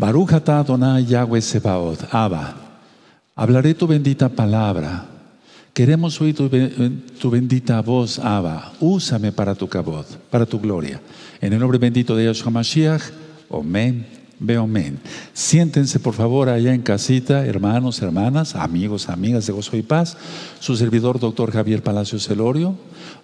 Baruch atah Adonai Yahweh Sebaot, Abba. Hablaré tu bendita palabra. Queremos oír tu, bendita voz, Abba. Úsame para tu para tu gloria. En el nombre bendito de Yahshua Mashiach, Amén. Veo amén. Siéntense por favor allá en casita, hermanos, hermanas, amigos, amigas de Gozo y Paz. Su servidor, doctor Javier Palacios Celorio,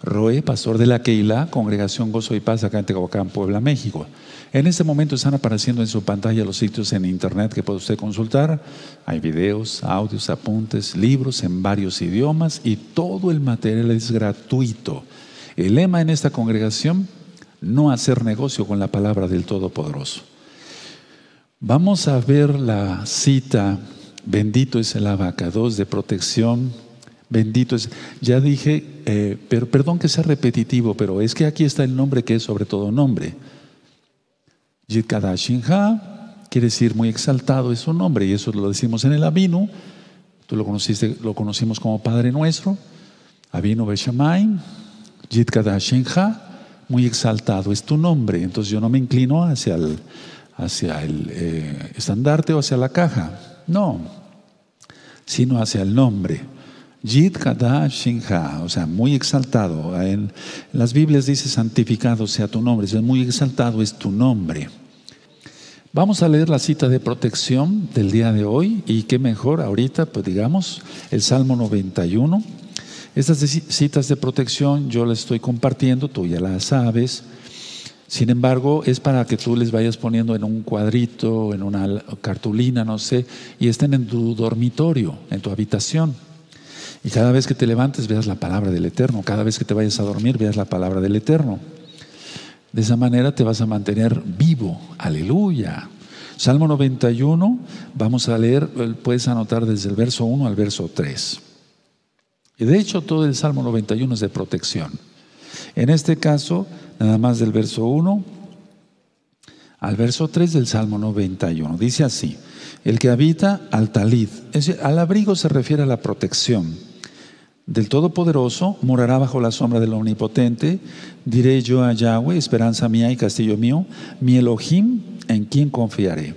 Roe, pastor de la Keila, Congregación Gozo y Paz acá en Tehuacán, Puebla, México. En este momento están apareciendo en su pantalla los sitios en internet que puede usted consultar. Hay videos, audios, apuntes, libros en varios idiomas y todo el material es gratuito. El lema en esta congregación, no hacer negocio con la palabra del Todopoderoso. Vamos a ver la cita, bendito es el abacados de protección, bendito es, ya dije, eh, pero perdón que sea repetitivo, pero es que aquí está el nombre que es sobre todo nombre. Yitkadashinha quiere decir muy exaltado es su nombre, y eso lo decimos en el Abinu, tú lo conociste, lo conocimos como Padre Nuestro, Abinu Beshamay, Yitkadashinha, muy exaltado es tu nombre, entonces yo no me inclino hacia el hacia el eh, estandarte o hacia la caja. No, sino hacia el nombre. Yid Kada Shinha, o sea, muy exaltado. En, las Biblias dice santificado sea tu nombre, es muy exaltado es tu nombre. Vamos a leer la cita de protección del día de hoy y qué mejor ahorita, pues digamos, el Salmo 91. Estas citas de protección yo las estoy compartiendo, tú ya las sabes. Sin embargo, es para que tú les vayas poniendo en un cuadrito, en una cartulina, no sé, y estén en tu dormitorio, en tu habitación. Y cada vez que te levantes veas la palabra del Eterno, cada vez que te vayas a dormir veas la palabra del Eterno. De esa manera te vas a mantener vivo. Aleluya. Salmo 91, vamos a leer, eh, puedes anotar desde el verso 1 al verso 3. Y de hecho todo el Salmo 91 es de protección. En este caso, nada más del verso 1 al verso 3 del Salmo 91. Dice así, el que habita al talid, al abrigo se refiere a la protección del Todopoderoso, morará bajo la sombra del Omnipotente, diré yo a Yahweh, esperanza mía y castillo mío, mi Elohim, en quien confiaré.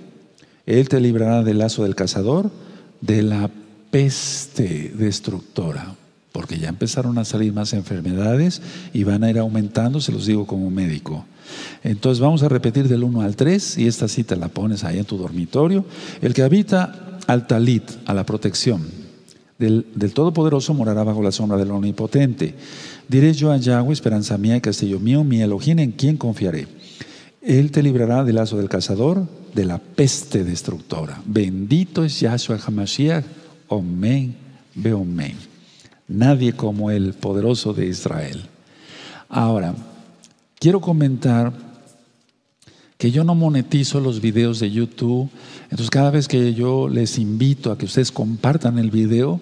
Él te librará del lazo del cazador, de la peste destructora porque ya empezaron a salir más enfermedades y van a ir aumentando, se los digo como médico. Entonces vamos a repetir del 1 al 3 y esta cita la pones ahí en tu dormitorio. El que habita al talit, a la protección del, Todopoderoso, morará bajo la sombra del Omnipotente. Diré yo a Yahweh, esperanza mía y castillo mío, mi Elohim, en quien confiaré. Él te librará del lazo del cazador, de la peste destructora. Bendito es Yahshua HaMashiach. Omen, ve omen nadie como el poderoso de Israel. Ahora, quiero comentar que yo no monetizo los videos de YouTube, entonces cada vez que yo les invito a que ustedes compartan el video,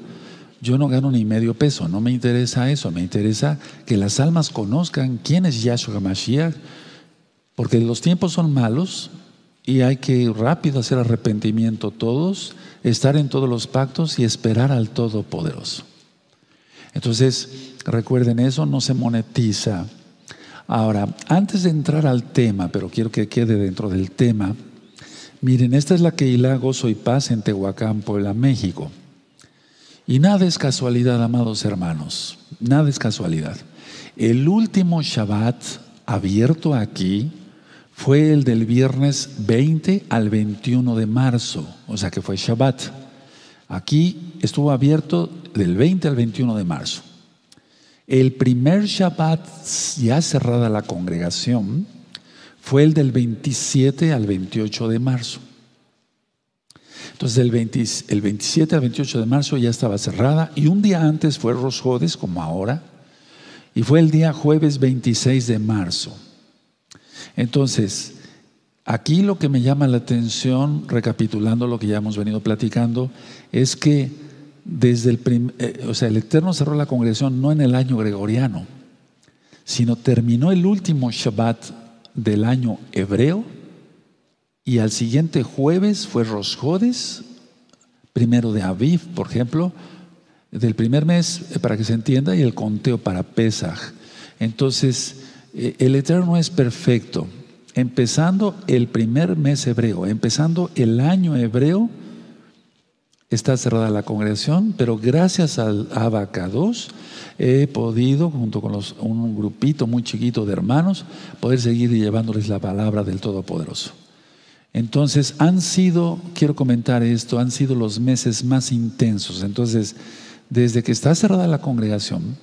yo no gano ni medio peso, no me interesa eso, me interesa que las almas conozcan quién es Yahshua Mashiach, porque los tiempos son malos y hay que rápido hacer arrepentimiento todos, estar en todos los pactos y esperar al Todopoderoso. Entonces, recuerden eso, no se monetiza. Ahora, antes de entrar al tema, pero quiero que quede dentro del tema, miren, esta es la que Gozo y Paz en Tehuacán, Puebla, México. Y nada es casualidad, amados hermanos, nada es casualidad. El último Shabbat abierto aquí fue el del viernes 20 al 21 de marzo, o sea que fue Shabbat. Aquí estuvo abierto del 20 al 21 de marzo. El primer Shabbat ya cerrada la congregación fue el del 27 al 28 de marzo. Entonces el, 27 al 28 de marzo ya estaba cerrada y un día antes fue Rosjodes como ahora y fue el día jueves 26 de marzo. Entonces, Aquí lo que me llama la atención, recapitulando lo que ya hemos venido platicando, es que desde el, eh, o sea, el Eterno cerró la congregación no en el año gregoriano, sino terminó el último Shabbat del año hebreo y al siguiente jueves fue Rosjodes, primero de Aviv, por ejemplo, del primer mes, eh, para que se entienda, y el conteo para Pesach. Entonces, eh, el Eterno es perfecto. empezando el primer mes hebreo, empezando el año hebreo, está cerrada la congregación, pero gracias al Abacados he podido, junto con un grupito muy chiquito de hermanos, poder seguir llevándoles la palabra del Todopoderoso. Entonces han sido, quiero comentar esto, han sido los meses más intensos. Entonces, desde que está cerrada la congregación,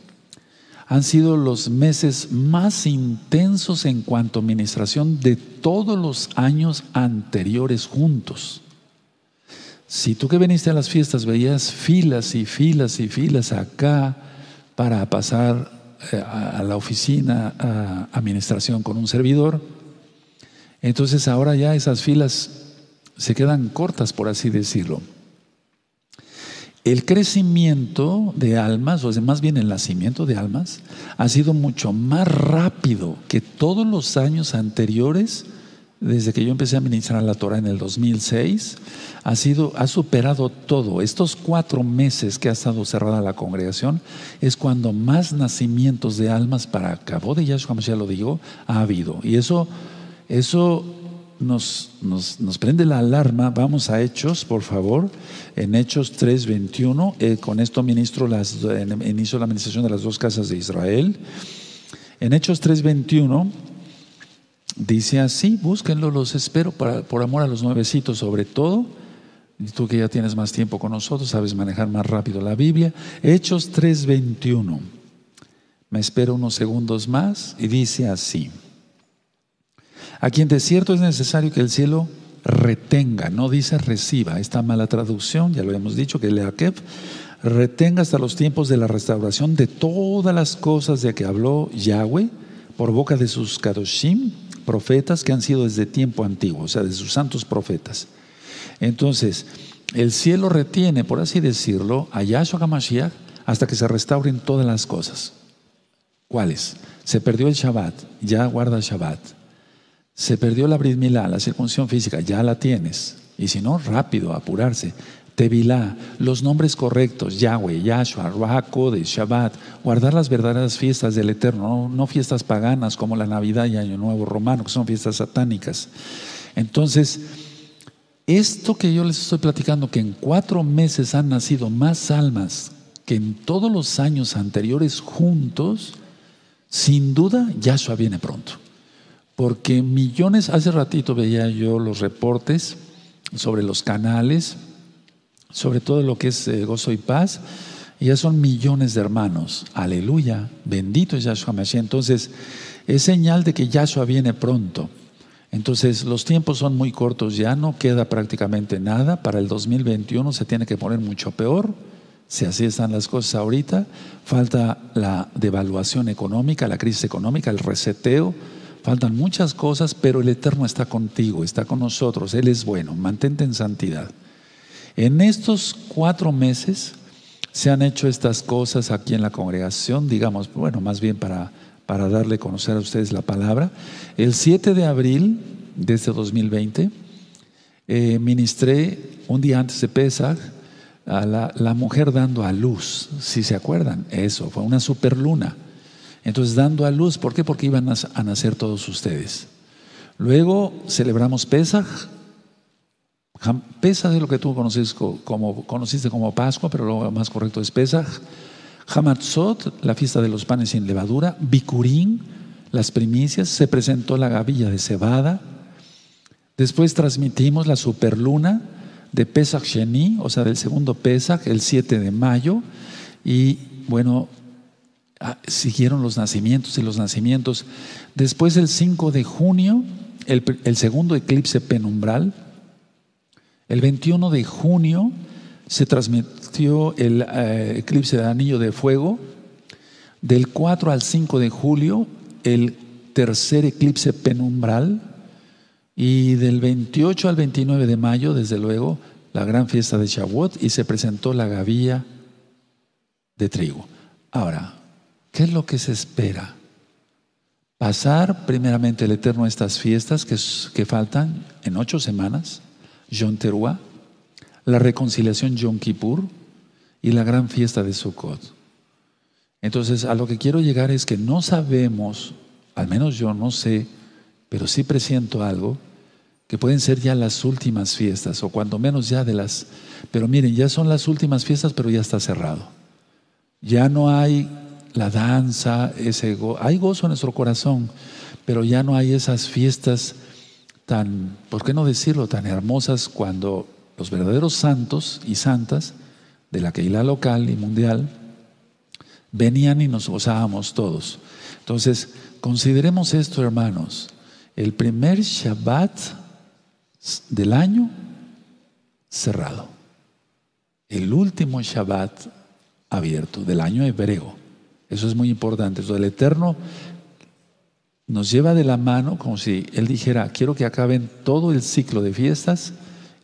han sido los meses más intensos en cuanto a administración de todos los años anteriores juntos. Si tú que viniste a las fiestas veías filas y filas y filas acá para pasar eh, a la oficina a administración con un servidor, entonces ahora ya esas filas se quedan cortas, por así decirlo. El crecimiento de almas, o más bien el nacimiento de almas, ha sido mucho más rápido que todos los años anteriores, desde que yo empecé a ministrar la Torah en el 2006, ha, sido, ha superado todo. Estos cuatro meses que ha estado cerrada la congregación es cuando más nacimientos de almas para cabo de Yahshua ya lo digo, ha habido. Y eso, eso nos, nos, prende la alarma. Vamos a Hechos, por favor, en Hechos 3:21. Eh, con esto ministro las, inicio la administración de las dos casas de Israel. En Hechos 3:21 dice así: búsquenlo, los espero por amor a los nuevecitos, sobre todo. Tú que ya tienes más tiempo con nosotros, sabes manejar más rápido la Biblia. Hechos 3:21. Me espero unos segundos más y dice así. A quien de cierto es necesario que el cielo retenga, no dice reciba. Esta mala traducción, ya lo hemos dicho, que Leakev retenga hasta los tiempos de la restauración de todas las cosas de que habló Yahweh por boca de sus kadoshim, profetas que han sido desde tiempo antiguo, o sea, de sus santos profetas. Entonces, el cielo retiene, por así decirlo, a Yahshua HaMashiach hasta que se restauren todas las cosas. ¿Cuáles? Se perdió el Shabbat, ya guarda el Shabbat. Se perdió la brit la circuncisión física, ya la tienes. Y si no, rápido, apurarse. Tevilá, los nombres correctos, Yahweh, Yahshua, Ruach Shabbat, guardar las verdaderas fiestas del Eterno, no, fiestas paganas como la Navidad y Año Nuevo Romano, que son fiestas satánicas. Entonces, esto que yo les estoy platicando, que en cuatro meses han nacido más almas que en todos los años anteriores juntos, sin duda Yahshua viene pronto. Porque millones, hace ratito veía yo los reportes sobre los canales, sobre todo lo que es eh, gozo y paz, y ya son millones de hermanos. Aleluya, bendito es Yahshua Mashiach. Entonces, es señal de que Yahshua viene pronto. Entonces, los tiempos son muy cortos, ya no queda prácticamente nada. Para el 2021 se tiene que poner mucho peor. Si así están las cosas ahorita, falta la devaluación económica, la crisis económica, el reseteo Faltan muchas cosas, pero el Eterno está contigo, está con nosotros. Él es bueno. Mantente en santidad. En estos cuatro meses se han hecho estas cosas aquí en la congregación, digamos, bueno, más bien para, para darle a conocer a ustedes la palabra. El 7 de abril de este 2020 eh, ministré un día antes de Pesach a la, mujer dando a luz, si se acuerdan, eso, fue una superluna. Entonces, dando a luz, ¿por qué? Porque iban a nacer todos ustedes. Luego celebramos Pesach. Pesach es lo que tú conoces como, conociste como Pascua, pero lo más correcto es Pesach. Hamatzot, la fiesta de los panes sin levadura. Bikurim, las primicias. Se presentó la gavilla de cebada. Después transmitimos la superluna de Pesach Sheni, o sea, del segundo Pesach, el 7 de mayo. Y bueno, Ah, siguieron los nacimientos y los nacimientos. Después el 5 de junio, el, segundo eclipse penumbral. El 21 de junio se transmitió el eh, eclipse de anillo de fuego. Del 4 al 5 de julio, el tercer eclipse penumbral. Y del 28 al 29 de mayo, desde luego, la gran fiesta de Shavuot y se presentó la gavilla de trigo. Ahora, ¿Qué es lo que se espera? Pasar primeramente el Eterno estas fiestas que, que faltan en ocho semanas, Yom Teruah, la reconciliación Yom Kippur y la gran fiesta de Sukkot. Entonces, a lo que quiero llegar es que no sabemos, al menos yo no sé, pero sí presiento algo que pueden ser ya las últimas fiestas, o cuando menos ya de las... Pero miren, ya son las últimas fiestas, pero ya está cerrado. Ya no hay la danza, ese hay gozo en nuestro corazón, pero ya no hay esas fiestas tan, ¿por qué no decirlo?, tan hermosas cuando los verdaderos santos y santas de la Keilah local y mundial venían y nos gozábamos todos. Entonces, consideremos esto, hermanos. El primer Shabbat del año cerrado. El último Shabbat abierto del año hebreo. Eso es muy importante. Eso, el Eterno nos lleva de la mano como si Él dijera, quiero que acaben todo el ciclo de fiestas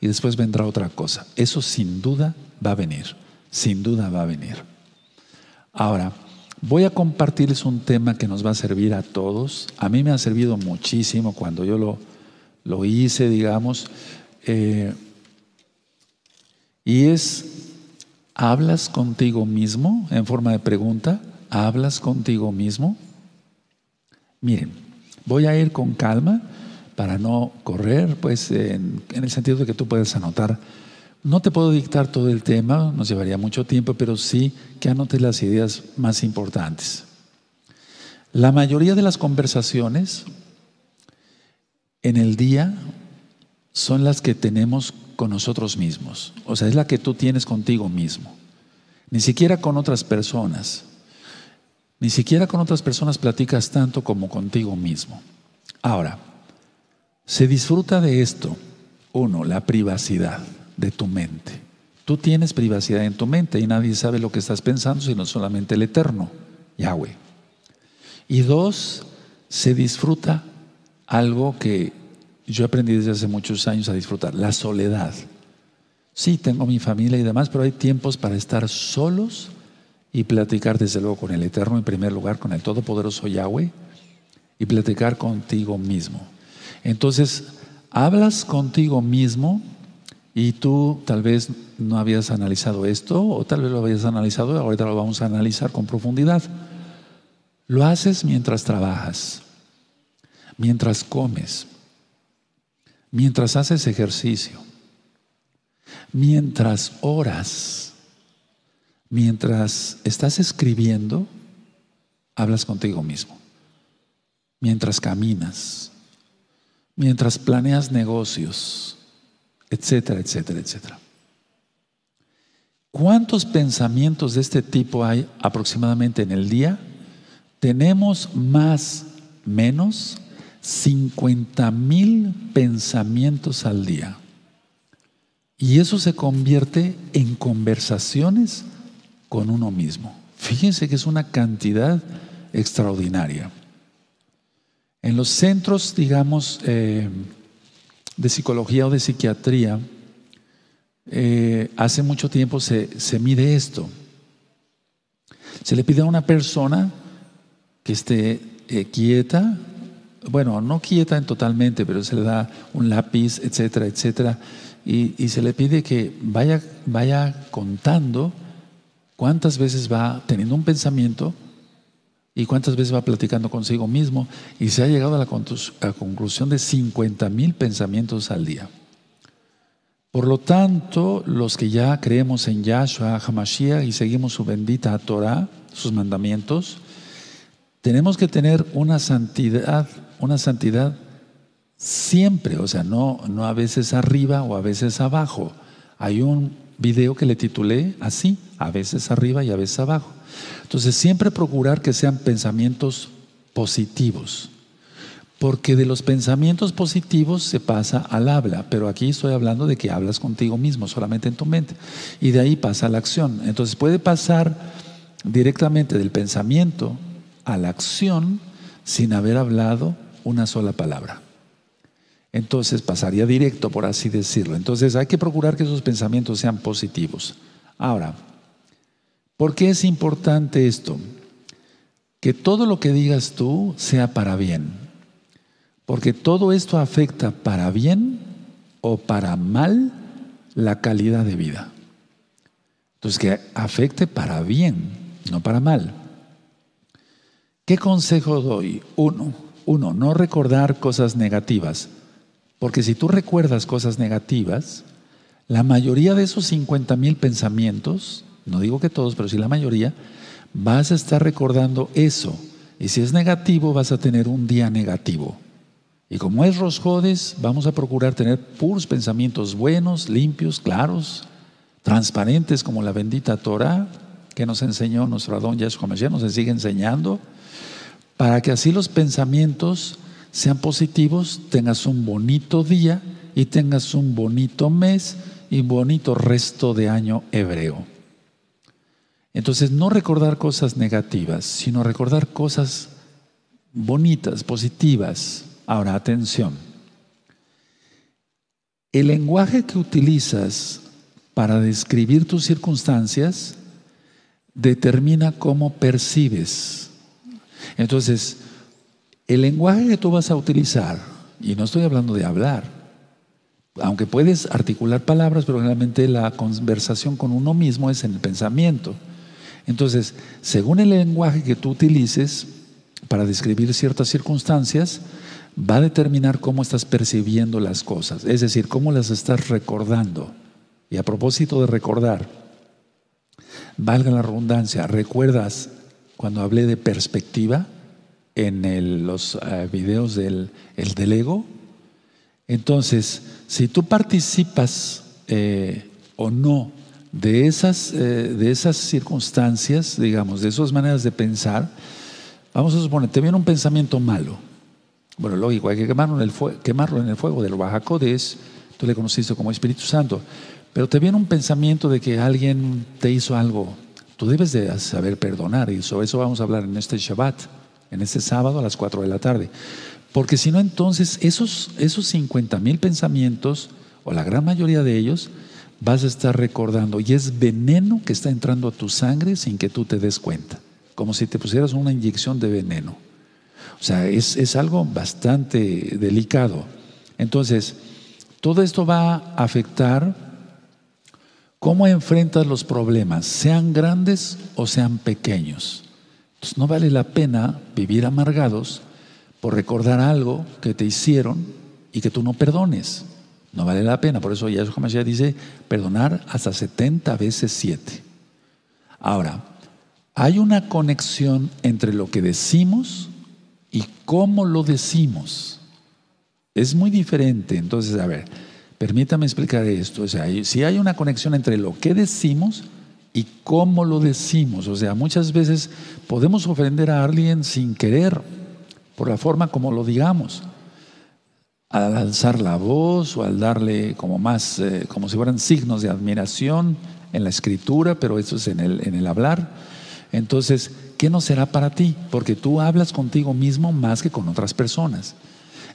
y después vendrá otra cosa. Eso sin duda va a venir, sin duda va a venir. Ahora, voy a compartirles un tema que nos va a servir a todos. A mí me ha servido muchísimo cuando yo lo, lo hice, digamos. Eh, y es, ¿hablas contigo mismo en forma de pregunta? ¿Hablas contigo mismo? Miren, voy a ir con calma para no correr, pues en, el sentido de que tú puedes anotar. No te puedo dictar todo el tema, nos llevaría mucho tiempo, pero sí que anotes las ideas más importantes. La mayoría de las conversaciones en el día son las que tenemos con nosotros mismos. O sea, es la que tú tienes contigo mismo. Ni siquiera con otras personas. Ni siquiera con otras personas platicas tanto como contigo mismo. Ahora, se disfruta de esto, uno, la privacidad de tu mente. Tú tienes privacidad en tu mente y nadie sabe lo que estás pensando sino solamente el Eterno, Yahweh. Y dos, se disfruta algo que yo aprendí desde hace muchos años a disfrutar, la soledad. Sí, tengo mi familia y demás, pero hay tiempos para estar solos y platicar desde luego con el Eterno en primer lugar, con el Todopoderoso Yahweh, y platicar contigo mismo. Entonces, hablas contigo mismo y tú tal vez no habías analizado esto o tal vez lo habías analizado, ahorita lo vamos a analizar con profundidad. Lo haces mientras trabajas, mientras comes, mientras haces ejercicio, mientras oras Mientras estás escribiendo, hablas contigo mismo. Mientras caminas, mientras planeas negocios, etcétera, etcétera, etcétera. ¿Cuántos pensamientos de este tipo hay aproximadamente en el día? Tenemos más, menos, 50 mil pensamientos al día. Y eso se convierte en conversaciones con uno mismo. Fíjense que es una cantidad extraordinaria. En los centros, digamos, eh, de psicología o de psiquiatría, eh, hace mucho tiempo se, mide esto. Se le pide a una persona que esté eh, quieta, bueno, no quieta en totalmente, pero se le da un lápiz, etcétera, etcétera, y, y se le pide que vaya, vaya contando ¿Cuántas veces va teniendo un pensamiento y cuántas veces va platicando consigo mismo? Y se ha llegado a la, conclusión de 50 mil pensamientos al día. Por lo tanto, los que ya creemos en Yahshua HaMashiach y seguimos su bendita Torah, sus mandamientos, tenemos que tener una santidad, una santidad siempre, o sea, no, no a veces arriba o a veces abajo. Hay un video que le titulé así, a veces arriba y a veces abajo. Entonces, siempre procurar que sean pensamientos positivos, porque de los pensamientos positivos se pasa al habla, pero aquí estoy hablando de que hablas contigo mismo, solamente en tu mente, y de ahí pasa a la acción. Entonces, puede pasar directamente del pensamiento a la acción sin haber hablado una sola palabra entonces pasaría directo, por así decirlo. Entonces hay que procurar que esos pensamientos sean positivos. Ahora, ¿por qué es importante esto? Que todo lo que digas tú sea para bien. Porque todo esto afecta para bien o para mal la calidad de vida. Entonces, que afecte para bien, no para mal. ¿Qué consejo doy? Uno, Uno, no recordar cosas negativas. Porque si tú recuerdas cosas negativas, la mayoría de esos 50 mil pensamientos, no digo que todos, pero sí la mayoría, vas a estar recordando eso. Y si es negativo, vas a tener un día negativo. Y como es Rosjodes, vamos a procurar tener puros pensamientos buenos, limpios, claros, transparentes como la bendita Torah que nos enseñó nuestro Adón Yahshua Mashiach, nos sigue enseñando, para que así los pensamientos sean positivos, tengas un bonito día y tengas un bonito mes y bonito resto de año hebreo. Entonces, no recordar cosas negativas, sino recordar cosas bonitas, positivas, Ahora, atención. El lenguaje que utilizas para describir tus circunstancias determina cómo percibes. Entonces, el lenguaje que tú vas a utilizar, y no estoy hablando de hablar, aunque puedes articular palabras, pero realmente la conversación con uno mismo es en el pensamiento. Entonces, según el lenguaje que tú utilices para describir ciertas circunstancias, va a determinar cómo estás percibiendo las cosas, es decir, cómo las estás recordando. Y a propósito de recordar, valga la redundancia, ¿recuerdas cuando hablé de perspectiva en los eh, videos del, el del ego? Entonces, si tú participas eh, o no de esas, eh, de esas circunstancias, digamos, de esas maneras de pensar, vamos a suponer, te viene un pensamiento malo. Bueno, lógico, hay que quemarlo en el, fuego, quemarlo en el fuego del Bajacodes, tú le conociste como Espíritu Santo, pero te viene un pensamiento de que alguien te hizo algo, tú debes de saber perdonar y sobre eso vamos a hablar en este Shabbat, en este sábado a las 4 de la tarde. Porque si no, entonces esos, esos 50 mil pensamientos, o la gran mayoría de ellos, vas a estar recordando y es veneno que está entrando a tu sangre sin que tú te des cuenta, como si te pusieras una inyección de veneno. O sea, es, algo bastante delicado. Entonces, todo esto va a afectar cómo enfrentas los problemas, sean grandes o sean pequeños. Entonces, no vale la pena vivir amargados por recordar algo que te hicieron y que tú no perdones. No vale la pena. Por eso Yahshua Mashiach dice perdonar hasta 70 veces 7. Ahora, hay una conexión entre lo que decimos y cómo lo decimos. Es muy diferente. Entonces, a ver, permítame explicar esto. O sea, si hay una conexión entre lo que decimos y cómo lo decimos. O sea, muchas veces podemos ofender a alguien sin querer, por la forma como lo digamos. Al alzar la voz o al darle como más, eh, como si fueran signos de admiración en la escritura, pero eso es en el, en el hablar. Entonces, ¿qué no será para ti? Porque tú hablas contigo mismo más que con otras personas.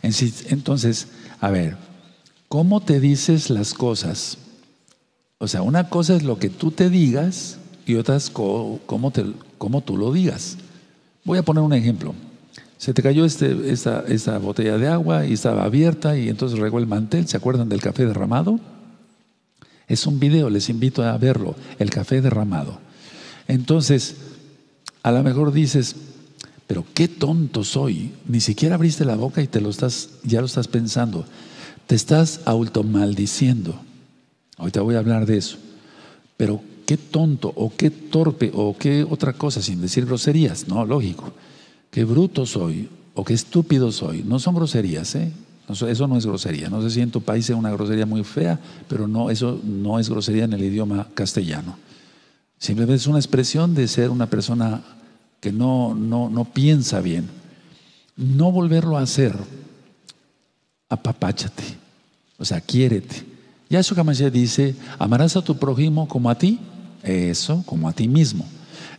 Entonces, a ver, ¿cómo te dices las cosas? O sea, una cosa es lo que tú te digas y otra es cómo, tú lo digas. Voy a poner un ejemplo. Se te cayó este, esta, esta botella de agua y estaba abierta y entonces regó el mantel. ¿Se acuerdan del café derramado? Es un video, les invito a verlo, el café derramado. Entonces, a lo mejor dices, pero qué tonto soy. Ni siquiera abriste la boca y te lo estás, ya lo estás pensando. Te estás automaldiciendo. Ahorita voy a hablar de eso. Pero qué tonto o qué torpe o qué otra cosa sin decir groserías. No, lógico. Qué bruto soy o qué estúpido soy. No son groserías, ¿eh? Eso no es grosería. No sé si en tu país es una grosería muy fea, pero no, eso no es grosería en el idioma castellano. Simplemente es una expresión de ser una persona que no, no, no piensa bien. No volverlo a hacer. Apapáchate. O sea, quiérete. Ya eso ya dice, amarás a tu prójimo como a ti. Eso, como a ti mismo.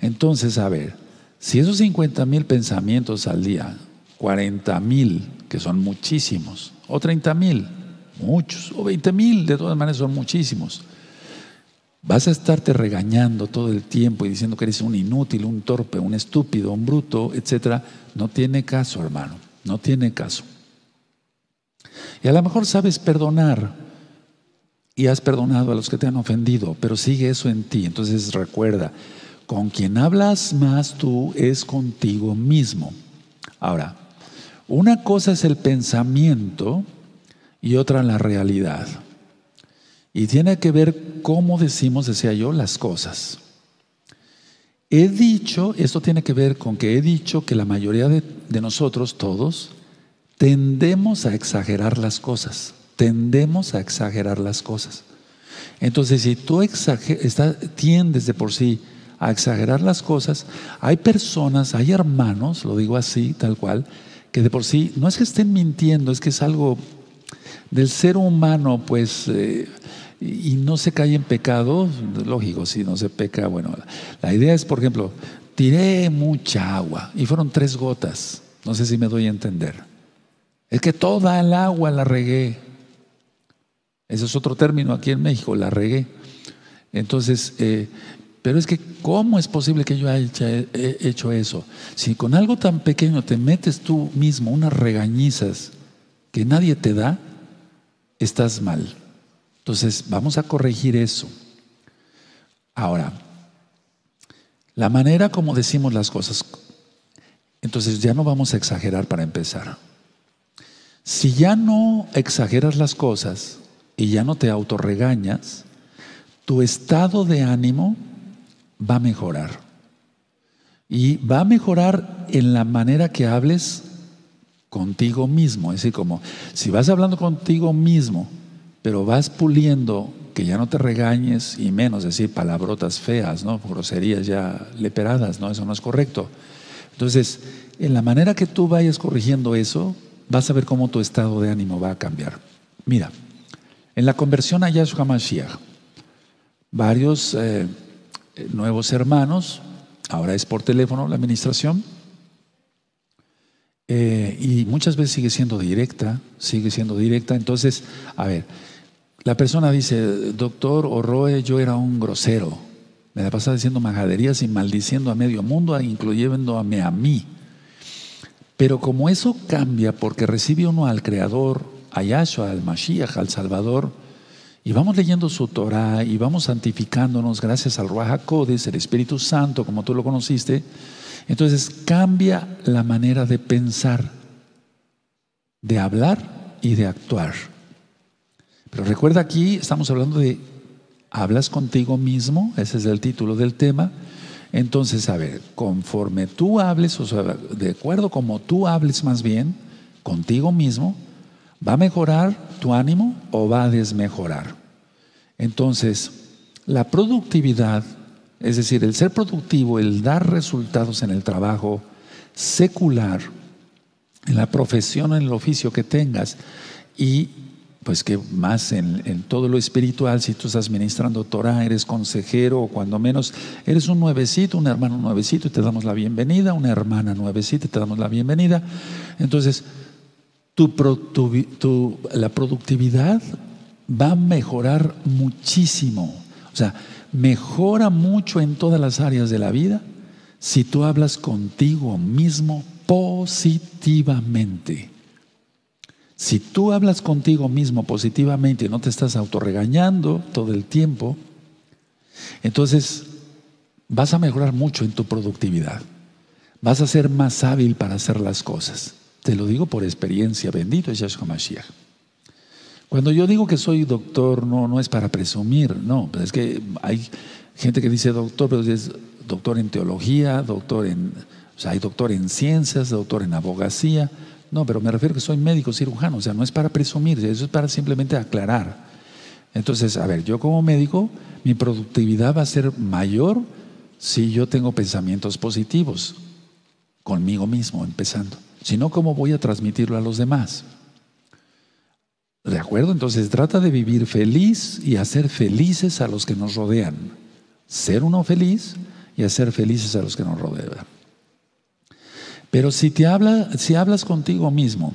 Entonces, a ver, si esos 50 mil pensamientos al día, 40 mil, que son muchísimos, o 30 mil, muchos, o 20 mil, de todas maneras son muchísimos. Vas a estarte regañando todo el tiempo y diciendo que eres un inútil, un torpe, un estúpido, un bruto, etcétera. No tiene caso, hermano. No tiene caso. Y a lo mejor sabes perdonar y has perdonado a los que te han ofendido, pero sigue eso en ti. Entonces recuerda, con quien hablas más tú es contigo mismo. Ahora, Una cosa es el pensamiento y otra la realidad. Y tiene que ver cómo decimos, decía yo, las cosas. He dicho, esto tiene que ver con que he dicho que la mayoría de, nosotros, todos, tendemos a exagerar las cosas. Tendemos a exagerar las cosas. Entonces, si tú tiendes de por sí a exagerar las cosas, hay personas, hay hermanos, lo digo así, tal cual, que de por sí no es que estén mintiendo, es que es algo del ser humano, pues, eh, y no se cae en pecado, lógico, si no se peca, bueno, la idea es, por ejemplo, tiré mucha agua y fueron tres gotas, no sé si me doy a entender. Es que toda el agua la regué. Ese es otro término aquí en México, la regué. Entonces, eh, pero es que, ¿cómo es posible que yo haya hecho eso? Si con algo tan pequeño te metes tú mismo unas regañizas que nadie te da, estás mal. Entonces, vamos a corregir eso. Ahora, la manera como decimos las cosas, entonces ya no vamos a exagerar para empezar. Si ya no exageras las cosas y ya no te autorregañas, tu estado de ánimo va a mejorar. Y va a mejorar en la manera que hables contigo mismo. Es decir, como si vas hablando contigo mismo pero vas puliendo que ya no te regañes y menos decir palabrotas feas, ¿no? groserías ya leperadas, ¿no? eso no es correcto. Entonces, en la manera que tú vayas corrigiendo eso, vas a ver cómo tu estado de ánimo va a cambiar. Mira, en la conversión a Yahshua Mashiach, varios eh, nuevos hermanos, ahora es por teléfono la administración, eh, y muchas veces sigue siendo directa, sigue siendo directa. Entonces, a ver, la persona dice, doctor Orroe, yo era un grosero. Me la pasaba diciendo majaderías y maldiciendo a medio mundo, incluyéndome a mí. Pero como eso cambia porque recibe uno al Creador, a Yahshua, al Mashiach, al Salvador, y vamos leyendo su Torah y vamos santificándonos gracias al Ruach HaKodes, el Espíritu Santo, como tú lo conociste, entonces cambia la manera de pensar, de hablar y de actuar. Pero recuerda aquí, estamos hablando de, hablas contigo mismo, ese es el título del tema. Entonces, a ver, conforme tú hables, o sea, de acuerdo como tú hables más bien contigo mismo, ¿va a mejorar tu ánimo o va a desmejorar? Entonces, la productividad, es decir, el ser productivo, el dar resultados en el trabajo secular, en la profesión, en el oficio que tengas, y pues que más en, todo lo espiritual, si tú estás ministrando Torah, eres consejero o cuando menos eres un nuevecito, un hermano nuevecito y te damos la bienvenida, una hermana nuevecita y te damos la bienvenida. Entonces, tu, la productividad va a mejorar muchísimo. O sea, mejora mucho en todas las áreas de la vida si tú hablas contigo mismo positivamente. Si tú hablas contigo mismo positivamente y no te estás autorregañando todo el tiempo, entonces vas a mejorar mucho en tu productividad. Vas a ser más hábil para hacer las cosas. Te lo digo por experiencia, bendito es Yahshua Mashiach. Cuando yo digo que soy doctor, no, no es para presumir, no, es que hay gente que dice doctor, pero es doctor en teología, doctor en, o sea, hay doctor en ciencias, doctor en abogacía, no, pero me refiero que soy médico cirujano, o sea, no es para presumir, eso es para simplemente aclarar. Entonces, a ver, yo como médico, mi productividad va a ser mayor si yo tengo pensamientos positivos, conmigo mismo empezando. Si no, ¿cómo voy a transmitirlo a los demás? ¿De acuerdo? Entonces trata de vivir feliz y hacer felices a los que nos rodean. Ser uno feliz y hacer felices a los que nos rodean. Pero si, te habla, si hablas contigo mismo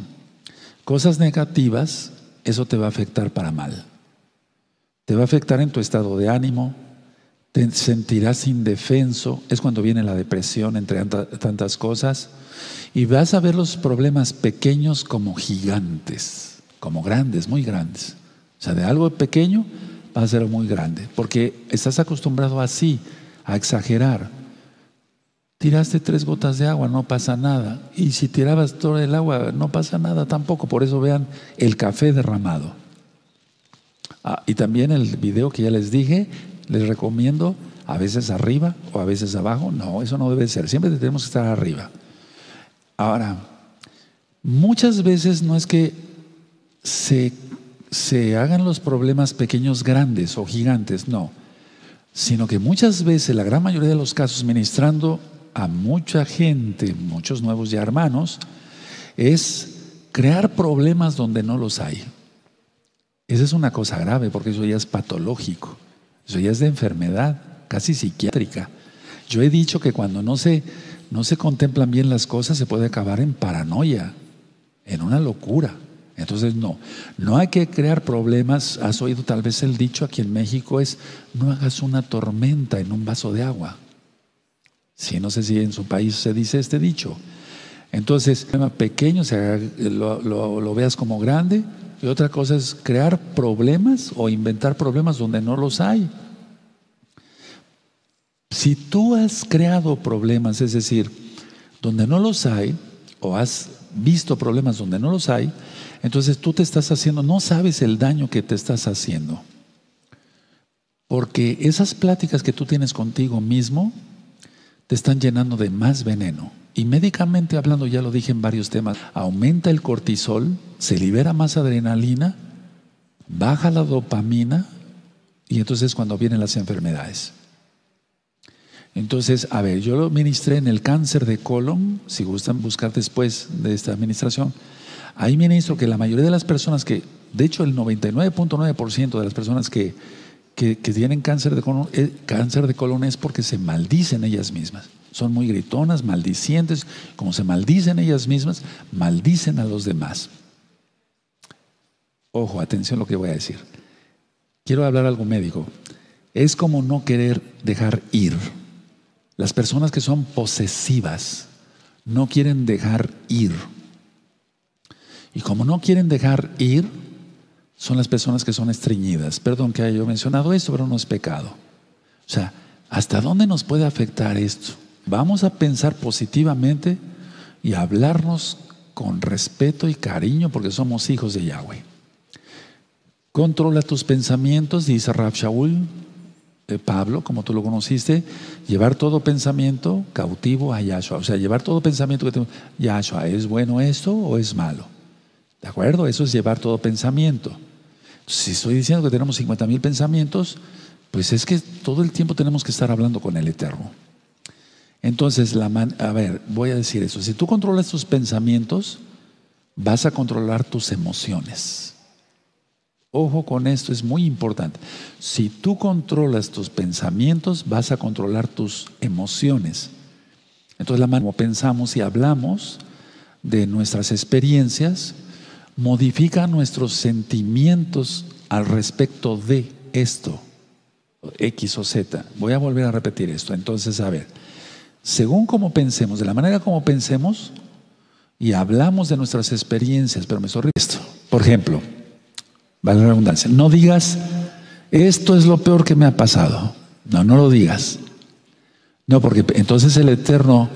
cosas negativas, eso te va a afectar para mal. Te va a afectar en tu estado de ánimo, te sentirás indefenso, es cuando viene la depresión, entre tantas cosas, y vas a ver los problemas pequeños como gigantes, como grandes, muy grandes. O sea, de algo pequeño va a ser muy grande, porque estás acostumbrado así, a exagerar. Tiraste tres gotas de agua, no pasa nada. Y si tirabas todo el agua, no pasa nada tampoco. Por eso vean el café derramado. Ah, y también el video que ya les dije, les recomiendo a veces arriba o a veces abajo. No, eso no debe ser. Siempre tenemos que estar arriba. Ahora, muchas veces no es que se, se hagan los problemas pequeños grandes o gigantes, no. Sino que muchas veces, la gran mayoría de los casos, ministrando a mucha gente, muchos nuevos ya hermanos, es crear problemas donde no los hay. Esa es una cosa grave porque eso ya es patológico, eso ya es de enfermedad, casi psiquiátrica. Yo he dicho que cuando no se, no se contemplan bien las cosas se puede acabar en paranoia, en una locura. Entonces no, no hay que crear problemas. Has oído tal vez el dicho aquí en México es, no hagas una tormenta en un vaso de agua. Si no sé si en su país se dice este dicho. Entonces, tema pequeño, lo, lo, veas como grande. Y otra cosa es crear problemas o inventar problemas donde no los hay. Si tú has creado problemas, es decir, donde no los hay, o has visto problemas donde no los hay, entonces tú te estás haciendo, no sabes el daño que te estás haciendo. Porque esas pláticas que tú tienes contigo mismo, te están llenando de más veneno. Y médicamente hablando, ya lo dije en varios temas, aumenta el cortisol, se libera más adrenalina, baja la dopamina y entonces cuando vienen las enfermedades. Entonces, a ver, yo lo ministré en el cáncer de colon, si gustan buscar después de esta administración, ahí ministro que la mayoría de las personas que, de hecho el 99.9% de las personas que que, tienen cáncer de, colon, eh, cáncer de colon es porque se maldicen ellas mismas. Son muy gritonas, maldicientes. Como se maldicen ellas mismas, maldicen a los demás. Ojo, atención a lo que voy a decir. Quiero hablar algo médico. Es como no querer dejar ir. Las personas que son posesivas no quieren dejar ir. Y como no quieren dejar ir, son las personas que son estreñidas. Perdón que haya yo mencionado esto, pero no es pecado. O sea, ¿hasta dónde nos puede afectar esto? Vamos a pensar positivamente y hablarnos con respeto y cariño porque somos hijos de Yahweh. Controla tus pensamientos, dice Rab Shaul, de Pablo, como tú lo conociste, llevar todo pensamiento cautivo a Yahshua. O sea, llevar todo pensamiento que tengo, Yahshua, ¿es bueno esto o es malo? ¿De acuerdo? Eso es llevar todo pensamiento. Si estoy diciendo que tenemos 50 mil pensamientos, pues es que todo el tiempo tenemos que estar hablando con el Eterno. Entonces, la a ver, voy a decir eso. Si tú controlas tus pensamientos, vas a controlar tus emociones. Ojo con esto, es muy importante. Si tú controlas tus pensamientos, vas a controlar tus emociones. Entonces, la manera como pensamos y hablamos de nuestras experiencias, modifica nuestros sentimientos al respecto de esto, X o Z. Voy a volver a repetir esto. Entonces, a ver, según como pensemos, de la manera como pensemos, y hablamos de nuestras experiencias, pero me sorry esto. Por ejemplo, vale la redundancia, no digas, esto es lo peor que me ha pasado. No, no lo digas. No, porque entonces el Eterno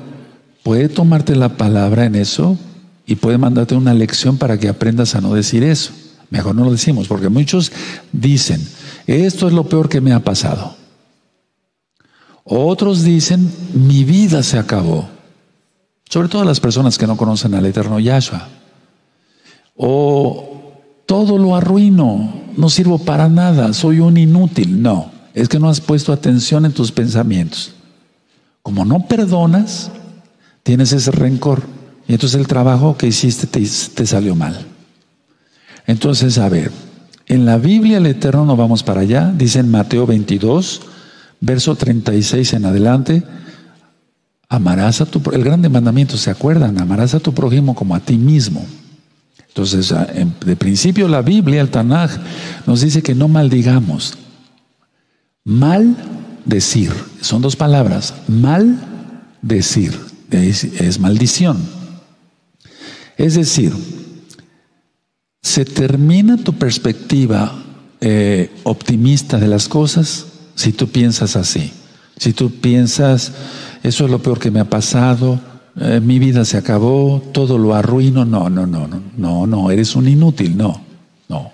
puede tomarte la palabra en eso y puede mandarte una lección para que aprendas a no decir eso. Mejor no lo decimos, porque muchos dicen, esto es lo peor que me ha pasado. Otros dicen, mi vida se acabó. Sobre todo las personas que no conocen al eterno Yahshua. O todo lo arruino, no sirvo para nada, soy un inútil. No, es que no has puesto atención en tus pensamientos. Como no perdonas, tienes ese rencor. Y entonces el trabajo que hiciste te, salió mal. Entonces, a ver, en la Biblia el Eterno no vamos para allá, dice en Mateo 22, verso 36 en adelante, amarás a tu, el grande mandamiento, ¿se acuerdan? Amarás a tu prójimo como a ti mismo. Entonces, de principio la Biblia, el Tanaj, nos dice que no maldigamos. Mal decir, son dos palabras, mal decir, es maldición. Es decir, se termina tu perspectiva eh, optimista de las cosas si tú piensas así. Si tú piensas, eso es lo peor que me ha pasado, eh, mi vida se acabó, todo lo arruino, no, no, no, no, no, no, eres un inútil, no, no.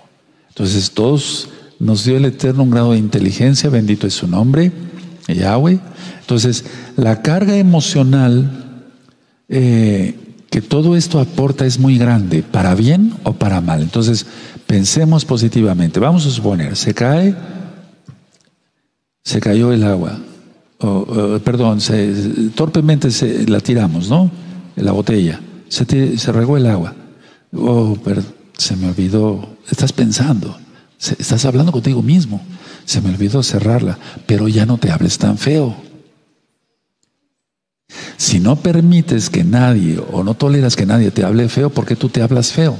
Entonces todos nos dio el Eterno un grado de inteligencia, bendito es su nombre, Yahweh. Entonces, la carga emocional eh, que todo esto aporta es muy grande, para bien o para mal. Entonces, pensemos positivamente. Vamos a suponer, se cae, se cayó el agua, perdón, torpemente se, la tiramos, ¿no? La botella, se, se regó el agua. Oh, pero se me olvidó, estás pensando, estás hablando contigo mismo, se me olvidó cerrarla, pero ya no te hables tan feo. Si no permites que nadie o no toleras que nadie te hable feo, ¿por qué tú te hablas feo?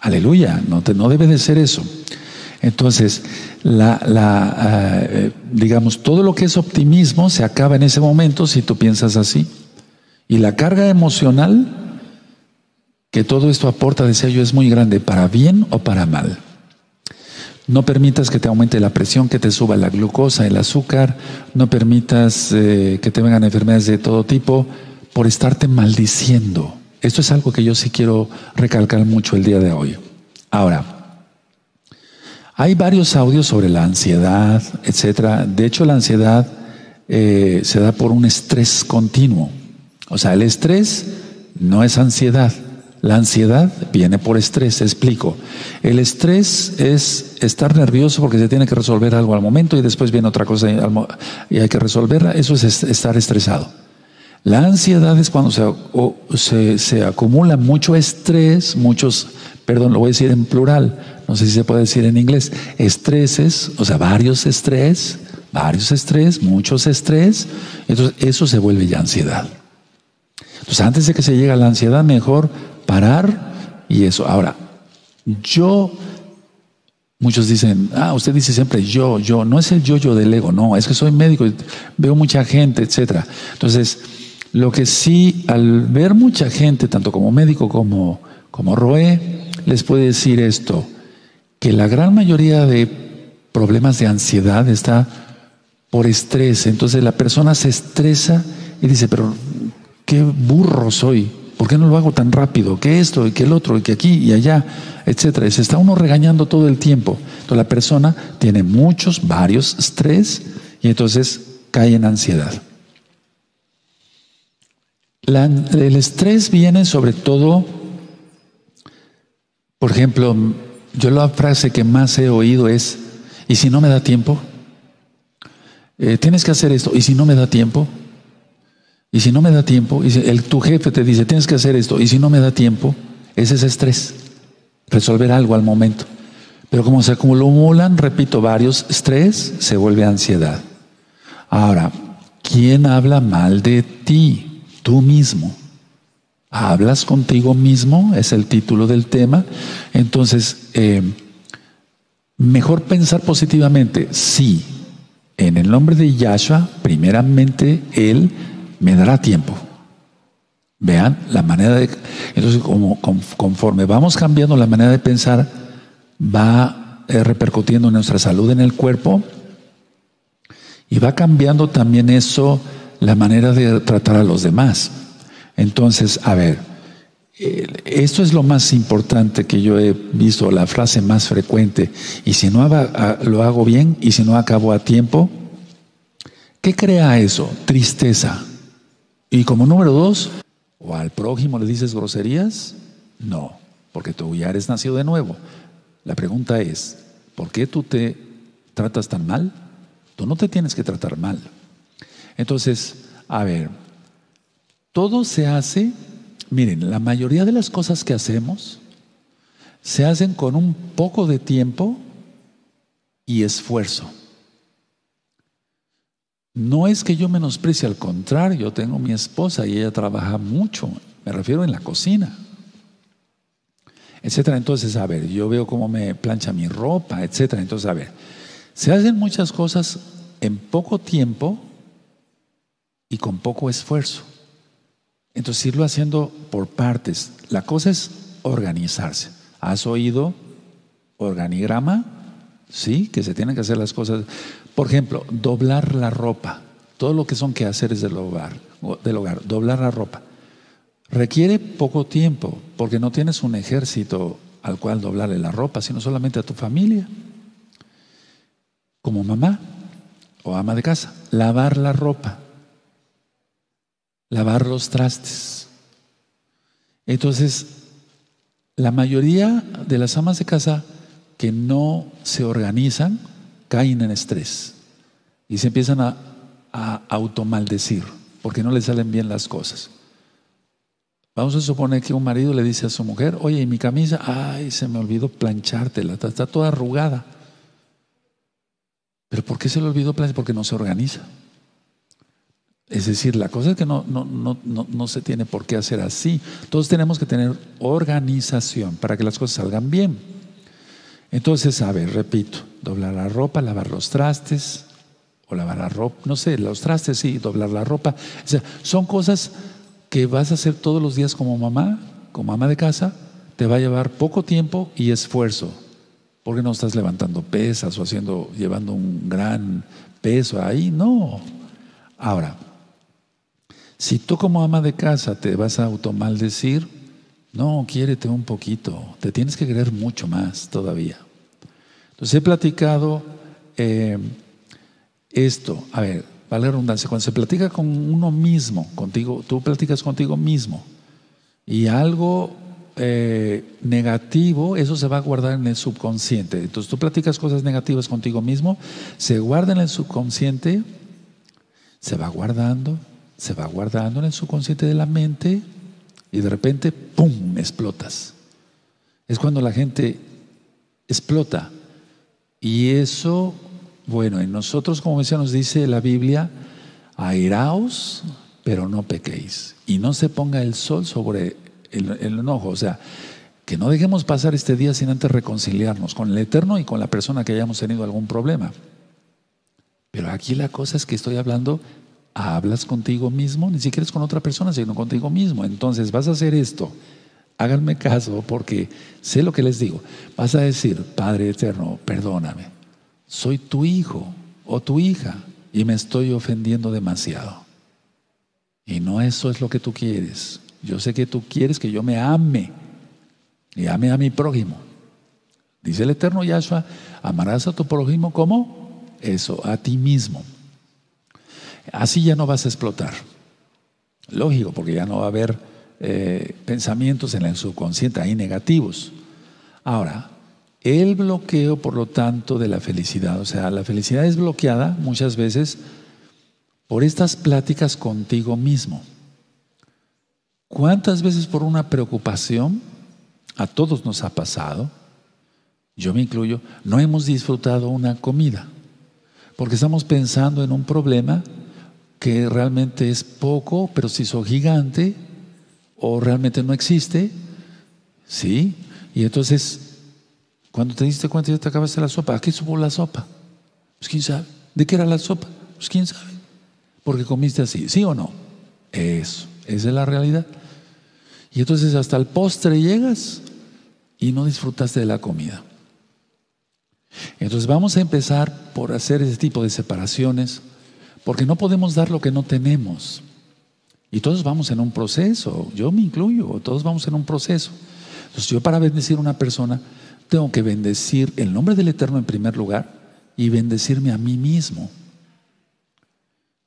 Aleluya, no, te, no debe de ser eso. Entonces, la, la eh, digamos, todo lo que es optimismo se acaba en ese momento si tú piensas así. Y la carga emocional que todo esto aporta, decía yo, es muy grande, para bien o para mal. No permitas que te aumente la presión, que te suba la glucosa, el azúcar, no permitas eh, que te vengan enfermedades de todo tipo por estarte maldiciendo. Esto es algo que yo sí quiero recalcar mucho el día de hoy. Ahora, hay varios audios sobre la ansiedad, etcétera. De hecho, la ansiedad eh, se da por un estrés continuo. O sea, el estrés no es ansiedad. La ansiedad viene por estrés, explico. El estrés es estar nervioso porque se tiene que resolver algo al momento y después viene otra cosa y hay que resolverla. Eso es estar estresado. La ansiedad es cuando se, se acumula mucho estrés, muchos, perdón, lo voy a decir en plural, no sé si se puede decir en inglés, estreses, o sea, varios estrés, varios estrés, muchos estrés, entonces eso se vuelve ya ansiedad. Entonces, antes de que se llegue a la ansiedad, mejor parar y eso. Ahora, yo, muchos dicen, ah, usted dice siempre yo, yo, no es el yo-yo del ego, no, es que soy médico, veo mucha gente, etcétera. Entonces, lo que sí, al ver mucha gente, tanto como médico como, como Roé, les puede decir esto que la gran mayoría de problemas de ansiedad está por estrés. Entonces la persona se estresa y dice, pero qué burro soy, ¿por qué no lo hago tan rápido? ¿Qué esto y qué el otro y que aquí y allá? Etcétera. Y se está uno regañando todo el tiempo. Entonces la persona tiene muchos, varios estrés y entonces cae en ansiedad. el estrés viene sobre todo, por ejemplo, yo la frase que más he oído es, ¿y si no me da tiempo? Eh, tienes que hacer esto, ¿y si no me da tiempo? ¿Y si no me da tiempo? Y el, tu jefe te dice, tienes que hacer esto, ¿y si no me da tiempo? Ese es estrés, resolver algo al momento. Pero como se acumulan, repito, varios estrés, se vuelve ansiedad. Ahora, ¿quién habla mal de ti? Tú mismo. ¿Hablas contigo mismo? Es el título del tema. Entonces, eh, mejor pensar positivamente. Sí, en el nombre de Yahshua, primeramente, Él me dará tiempo. Vean la manera de... Entonces, como, conforme vamos cambiando la manera de pensar, va eh, repercutiendo en nuestra salud en el cuerpo y va cambiando también eso, la manera de tratar a los demás. Entonces, a ver, eh, esto es lo más importante que yo he visto, la frase más frecuente. Y si no lo hago bien y si no acabo a tiempo, ¿qué crea eso? Tristeza. Y como número dos, ¿o al prójimo le dices groserías? No, porque tú ya eres nacido de nuevo. La pregunta es, ¿por qué tú te tratas tan mal? Tú no te tienes que tratar mal. Entonces, a ver, todo se hace, miren, la mayoría de las cosas que hacemos se hacen con un poco de tiempo y esfuerzo. No es que yo menosprecie, al contrario, yo tengo mi esposa y ella trabaja mucho, me refiero en la cocina, etcétera. Entonces, a ver, yo veo cómo me plancha mi ropa, etcétera. Entonces, a ver, se hacen muchas cosas en poco tiempo y con poco esfuerzo. Entonces, irlo haciendo por partes. La cosa es organizarse. ¿Has oído organigrama? Sí, que se tienen que hacer las cosas. Por ejemplo, doblar la ropa. Todo lo que son quehaceres del hogar, del hogar, doblar la ropa. Requiere poco tiempo, porque no tienes un ejército al cual doblarle la ropa, sino solamente a tu familia. Como mamá o ama de casa. Lavar la ropa. Lavar los trastes. Entonces, la mayoría de las amas de casa que no se organizan caen en estrés y se empiezan a, a automaldecir porque no le salen bien las cosas. Vamos a suponer que un marido le dice a su mujer, oye, ¿y mi camisa? Ay, se me olvidó planchártela, está, está toda arrugada. ¿Pero por qué se le olvidó planchar? Porque no se organiza. Es decir, la cosa es que no, no, no, no, se tiene por qué hacer así. Todos tenemos que tener organización para que las cosas salgan bien. Entonces, a ver, repito, doblar la ropa, lavar los trastes, o lavar la ropa, no sé, los trastes sí, doblar la ropa. O sea, son cosas que vas a hacer todos los días como mamá, como mamá de casa, te va a llevar poco tiempo y esfuerzo. Porque no estás levantando pesas o haciendo, llevando un gran peso ahí, no. Ahora, si tú como ama de casa te vas a automaldecir, no, quiérete un poquito, te tienes que querer mucho más todavía. Entonces he platicado eh, esto, a ver, vale la redundancia, cuando se platica con uno mismo, contigo, tú platicas contigo mismo y algo eh, negativo, eso se va a guardar en el subconsciente. Entonces tú platicas cosas negativas contigo mismo, se guarda en el subconsciente, se va guardando, se va guardando en el subconsciente de la mente y de repente, ¡pum!, explotas. Es cuando la gente explota. Y eso bueno, en nosotros, como decía, nos dice la Biblia, airaos, pero no pequéis. Y no se ponga el sol sobre el, enojo. O sea, que no dejemos pasar este día sin antes reconciliarnos con el Eterno y con la persona que hayamos tenido algún problema. Pero aquí la cosa es que estoy hablando, hablas contigo mismo, ni siquiera es con otra persona, sino contigo mismo. Entonces vas a hacer esto. Háganme caso porque sé lo que les digo. Vas a decir, Padre Eterno, perdóname soy tu hijo o tu hija y me estoy ofendiendo demasiado. Y no eso es lo que tú quieres. Yo sé que tú quieres que yo me ame y ame a mi prójimo. Dice el eterno Yahshua, amarás a tu prójimo como eso, a ti mismo. Así ya no vas a explotar. Lógico, porque ya no va a haber eh, pensamientos en el subconsciente ahí negativos. Ahora, el bloqueo, por lo tanto, de la felicidad. O sea, la felicidad es bloqueada muchas veces por estas pláticas contigo mismo. ¿Cuántas veces por una preocupación, a todos nos ha pasado, yo me incluyo, no hemos disfrutado una comida? Porque estamos pensando en un problema que realmente es poco, pero si hizo gigante, o realmente no existe, ¿sí? Y entonces cuando te diste cuenta ya te acabaste la sopa. ¿A qué supo la sopa? Pues quién sabe. ¿De qué era la sopa? Pues quién sabe. Porque comiste así, ¿sí o no? Eso, esa es la realidad. Y entonces hasta el postre llegas y no disfrutaste de la comida. Entonces vamos a empezar por hacer ese tipo de separaciones, porque no podemos dar lo que no tenemos. Y todos vamos en un proceso, yo me incluyo, todos vamos en un proceso. Entonces yo para bendecir a una persona tengo que bendecir el nombre del Eterno en primer lugar y bendecirme a mí mismo.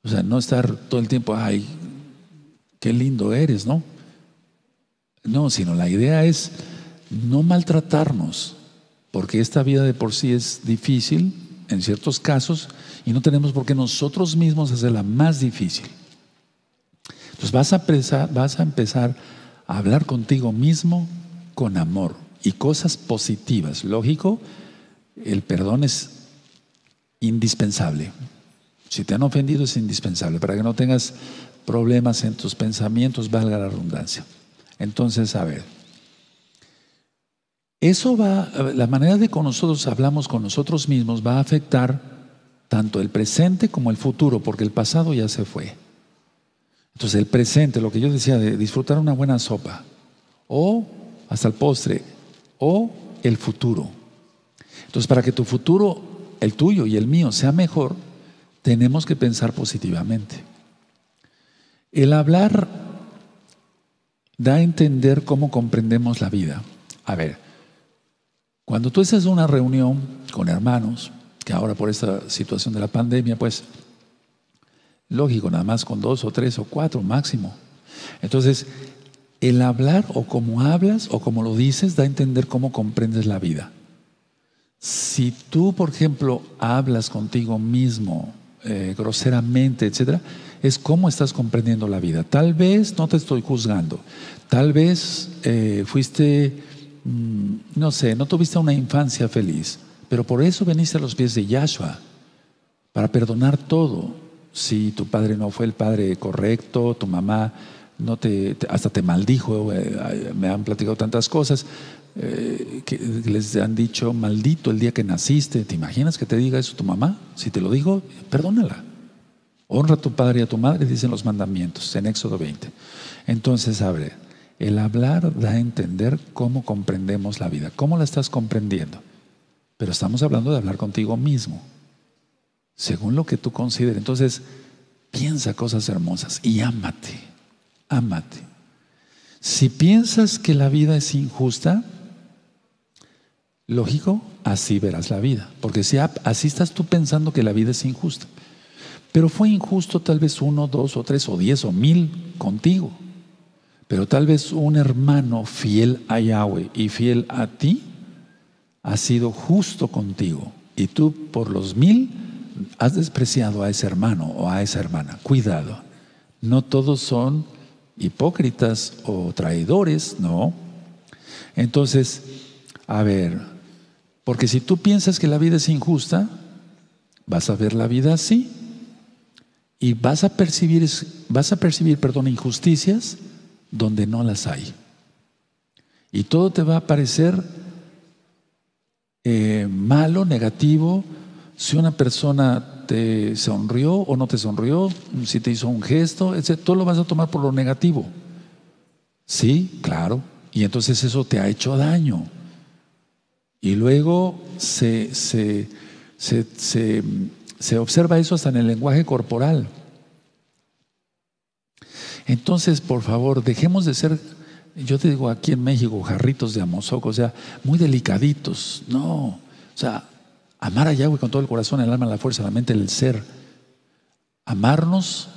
O sea, no estar todo el tiempo, ay, qué lindo eres, ¿no? No, sino la idea es no maltratarnos, porque esta vida de por sí es difícil en ciertos casos y no tenemos por qué nosotros mismos hacerla más difícil. Entonces vas a, empezar, vas a empezar a hablar contigo mismo con amor y cosas positivas. Lógico, el perdón es indispensable. Si te han ofendido es indispensable para que no tengas problemas en tus pensamientos, valga la redundancia. Entonces, a ver, eso va, la manera de que nosotros hablamos con nosotros mismos va a afectar tanto el presente como el futuro, porque el pasado ya se fue. Entonces, el presente, lo que yo decía de disfrutar una buena sopa, o hasta el postre, o el futuro. Entonces, para que tu futuro, el tuyo y el mío, sea mejor, tenemos que pensar positivamente. El hablar da a entender cómo comprendemos la vida. A ver, cuando tú en una reunión con hermanos, que ahora por esta situación de la pandemia, pues, lógico, nada más con dos o tres o cuatro máximo. Entonces, el hablar o como hablas o como lo dices da a entender cómo comprendes la vida. Si tú, por ejemplo, hablas contigo mismo eh, groseramente, etcétera, es cómo estás comprendiendo la vida. Tal vez no te estoy juzgando, tal vez eh, fuiste, no sé, no tuviste una infancia feliz, pero por eso veniste a los pies de Yahshua, para perdonar todo. Si tu padre no fue el padre correcto, tu mamá no te, hasta te maldijo, eh, me han platicado tantas cosas, eh, que les han dicho, maldito el día que naciste, ¿te imaginas que te diga eso tu mamá? Si te lo digo, perdónala. Honra a tu padre y a tu madre, dicen los mandamientos en Éxodo 20. Entonces, abre, el hablar da a entender cómo comprendemos la vida, cómo la estás comprendiendo. Pero estamos hablando de hablar contigo mismo, según lo que tú consideres. Entonces, piensa cosas hermosas y ámate, ámate. Si piensas que la vida es injusta, Lógico, así verás la vida. Porque si así estás tú pensando que la vida es injusta. Pero fue injusto tal vez uno, dos o tres o diez o mil contigo. Pero tal vez un hermano fiel a Yahweh y fiel a ti ha sido justo contigo. Y tú por los mil has despreciado a ese hermano o a esa hermana. Cuidado. No todos son hipócritas o traidores, no. Entonces, a ver, porque si tú piensas que la vida es injusta, vas a ver la vida así. Y vas a percibir, vas a percibir, perdón, injusticias donde no las hay. Y todo te va a parecer eh, malo, negativo, si una persona te sonrió o no te sonrió, si te hizo un gesto, etc., todo lo vas a tomar por lo negativo. Sí, claro. Y entonces eso te ha hecho daño. Y luego se, observa eso hasta en el lenguaje corporal. Entonces, por favor, dejemos de ser, yo te digo aquí en México, jarritos de amozoco, o sea, muy delicaditos. No, o sea, amar a Yahweh con todo el corazón, el alma, la fuerza, la mente, el ser. Amarnos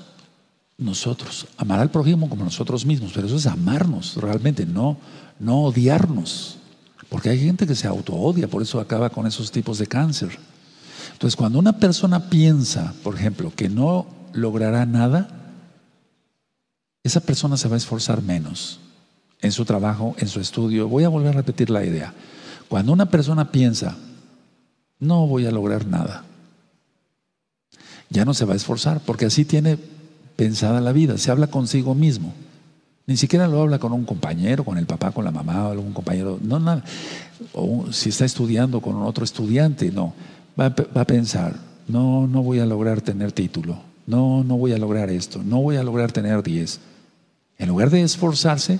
nosotros, amar al prójimo como nosotros mismos, pero eso es amarnos realmente, no, no odiarnos. Porque hay gente que se auto-odia, por eso acaba con esos tipos de cáncer. Entonces, cuando una persona piensa, por ejemplo, que no logrará nada, esa persona se va a esforzar menos en su trabajo, en su estudio. Voy a volver a repetir la idea. Cuando una persona piensa, no voy a lograr nada, ya no se va a esforzar, porque así tiene pensada la vida, se habla consigo mismo. Ni siquiera lo habla con un compañero, con el papá, con la mamá, o algún compañero. No, nada. O si está estudiando con otro estudiante, no. Va, a pensar, no, no voy a lograr tener título. No, no voy a lograr esto. No voy a lograr tener 10. En lugar de esforzarse,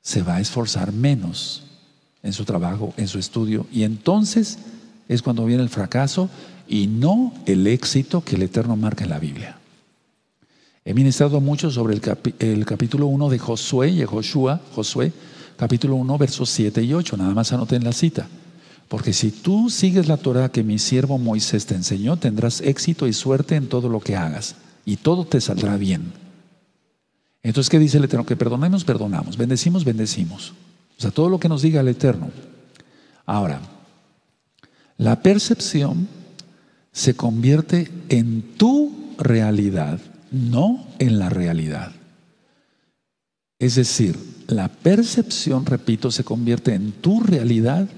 se va a esforzar menos en su trabajo, en su estudio. Y entonces es cuando viene el fracaso y no el éxito que el Eterno marca en la Biblia. He ministrado mucho sobre el, capítulo 1 de Josué y Joshua, Josué, capítulo 1, versos 7 y 8. Nada más anoten la cita. Porque si tú sigues la Torah que mi siervo Moisés te enseñó, tendrás éxito y suerte en todo lo que hagas. Y todo te saldrá bien. Entonces, ¿qué dice el Eterno? Que perdonemos, perdonamos. Bendecimos, bendecimos. O sea, todo lo que nos diga el Eterno. Ahora, la percepción se convierte en tu realidad no en la realidad. Es decir, la percepción, repito, se convierte en tu realidad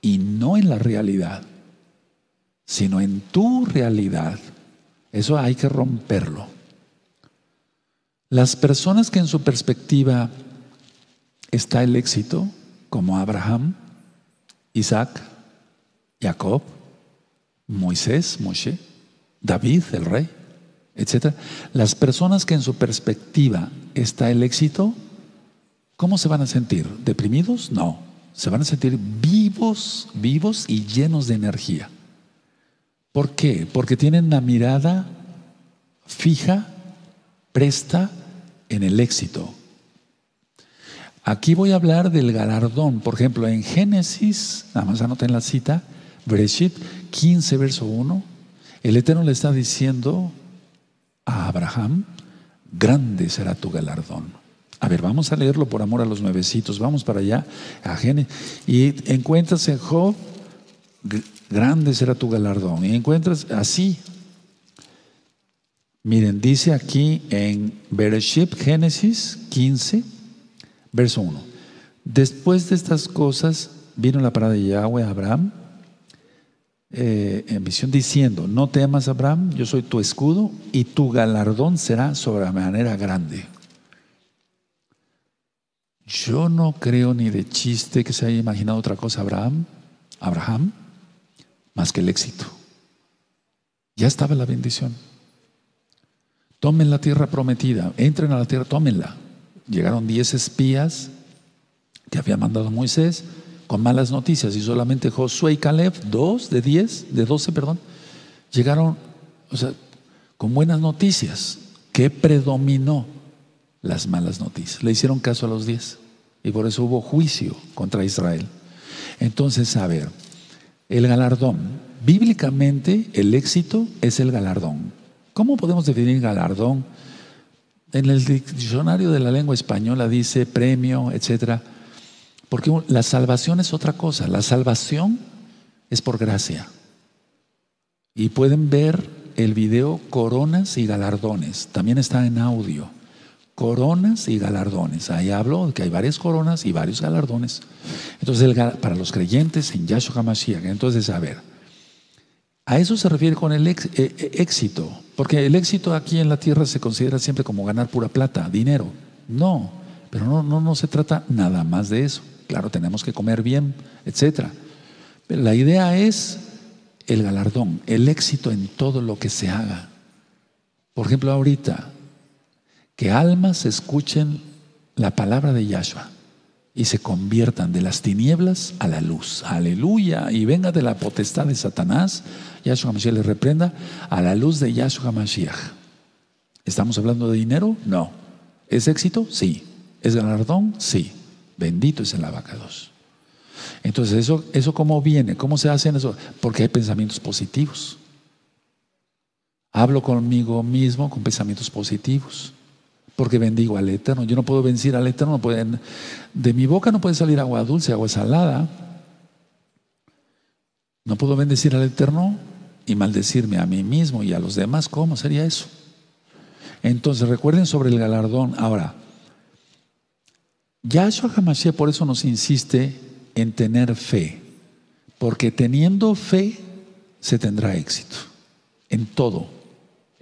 y no en la realidad, sino en tu realidad. Eso hay que romperlo. Las personas que en su perspectiva está el éxito, como Abraham, Isaac, Jacob, Moisés, Moshe, David, el rey, etcétera. Las personas que en su perspectiva está el éxito, ¿cómo se van a sentir? ¿Deprimidos? No. Se van a sentir vivos, vivos y llenos de energía. ¿Por qué? Porque tienen la mirada fija, presta en el éxito. Aquí voy a hablar del galardón. Por ejemplo, en Génesis, nada más anoten la cita, Bereshit 15, verso 1, el Eterno le está diciendo a Abraham, grande será tu galardón. A ver, vamos a leerlo por amor a los nuevecitos. Vamos para allá, a Génesis. Y encuentras en Job, grande será tu galardón. Y encuentras así. Miren, dice aquí en Bereshit, Génesis 15, verso 1. Después de estas cosas vino la parada de Yahweh a Abraham eh, en visión diciendo, no temas Abraham, yo soy tu escudo y tu galardón será sobre manera grande. Yo no creo ni de chiste que se haya imaginado otra cosa Abraham, Abraham, más que el éxito. Ya estaba la bendición. Tomen la tierra prometida, entren a la tierra, tómenla. Llegaron diez espías que había mandado Moisés con malas noticias y solamente Josué y Caleb, dos de diez, de doce, perdón, llegaron, o sea, con buenas noticias. ¿Qué predominó? Las malas noticias. Le hicieron caso a los diez y por eso hubo juicio contra Israel. Entonces, a ver, el galardón. Bíblicamente, el éxito es el galardón. ¿Cómo podemos definir galardón? En el diccionario de la lengua española dice premio, etcétera. Porque la salvación es otra cosa. La salvación es por gracia. Y pueden ver el video Coronas y Galardones. También está en audio. Coronas y galardones. Ahí hablo que hay varias coronas y varios galardones. Entonces, para los creyentes en Yahshua HaMashiach. Entonces, a ver, a eso se refiere con el eh, eh, éxito. Porque el éxito aquí en la tierra se considera siempre como ganar pura plata, dinero. No, pero no, no, no se trata nada más de eso. Claro, tenemos que comer bien, etc. Pero la idea es el galardón, el éxito en todo lo que se haga. Por ejemplo, ahorita, que almas escuchen la palabra de Yahshua y se conviertan de las tinieblas a la luz. Aleluya. Y venga de la potestad de Satanás, Yahshua Mashiach le reprenda, a la luz de Yahshua Mashiach. ¿Estamos hablando de dinero? No. ¿Es éxito? Sí. ¿Es galardón? Sí. Bendito es el abacados. Entonces, ¿eso, ¿eso cómo viene? ¿Cómo se hace eso? Porque hay pensamientos positivos. Hablo conmigo mismo con pensamientos positivos. Porque bendigo al Eterno. Yo no puedo vencer al Eterno. de mi boca no puede salir agua dulce, agua salada. No puedo bendecir al Eterno y maldecirme a mí mismo y a los demás. ¿Cómo sería eso? Entonces recuerden sobre el galardón. Ahora, Yahshua HaMashiach por eso nos insiste en tener fe, porque teniendo fe se tendrá éxito en todo,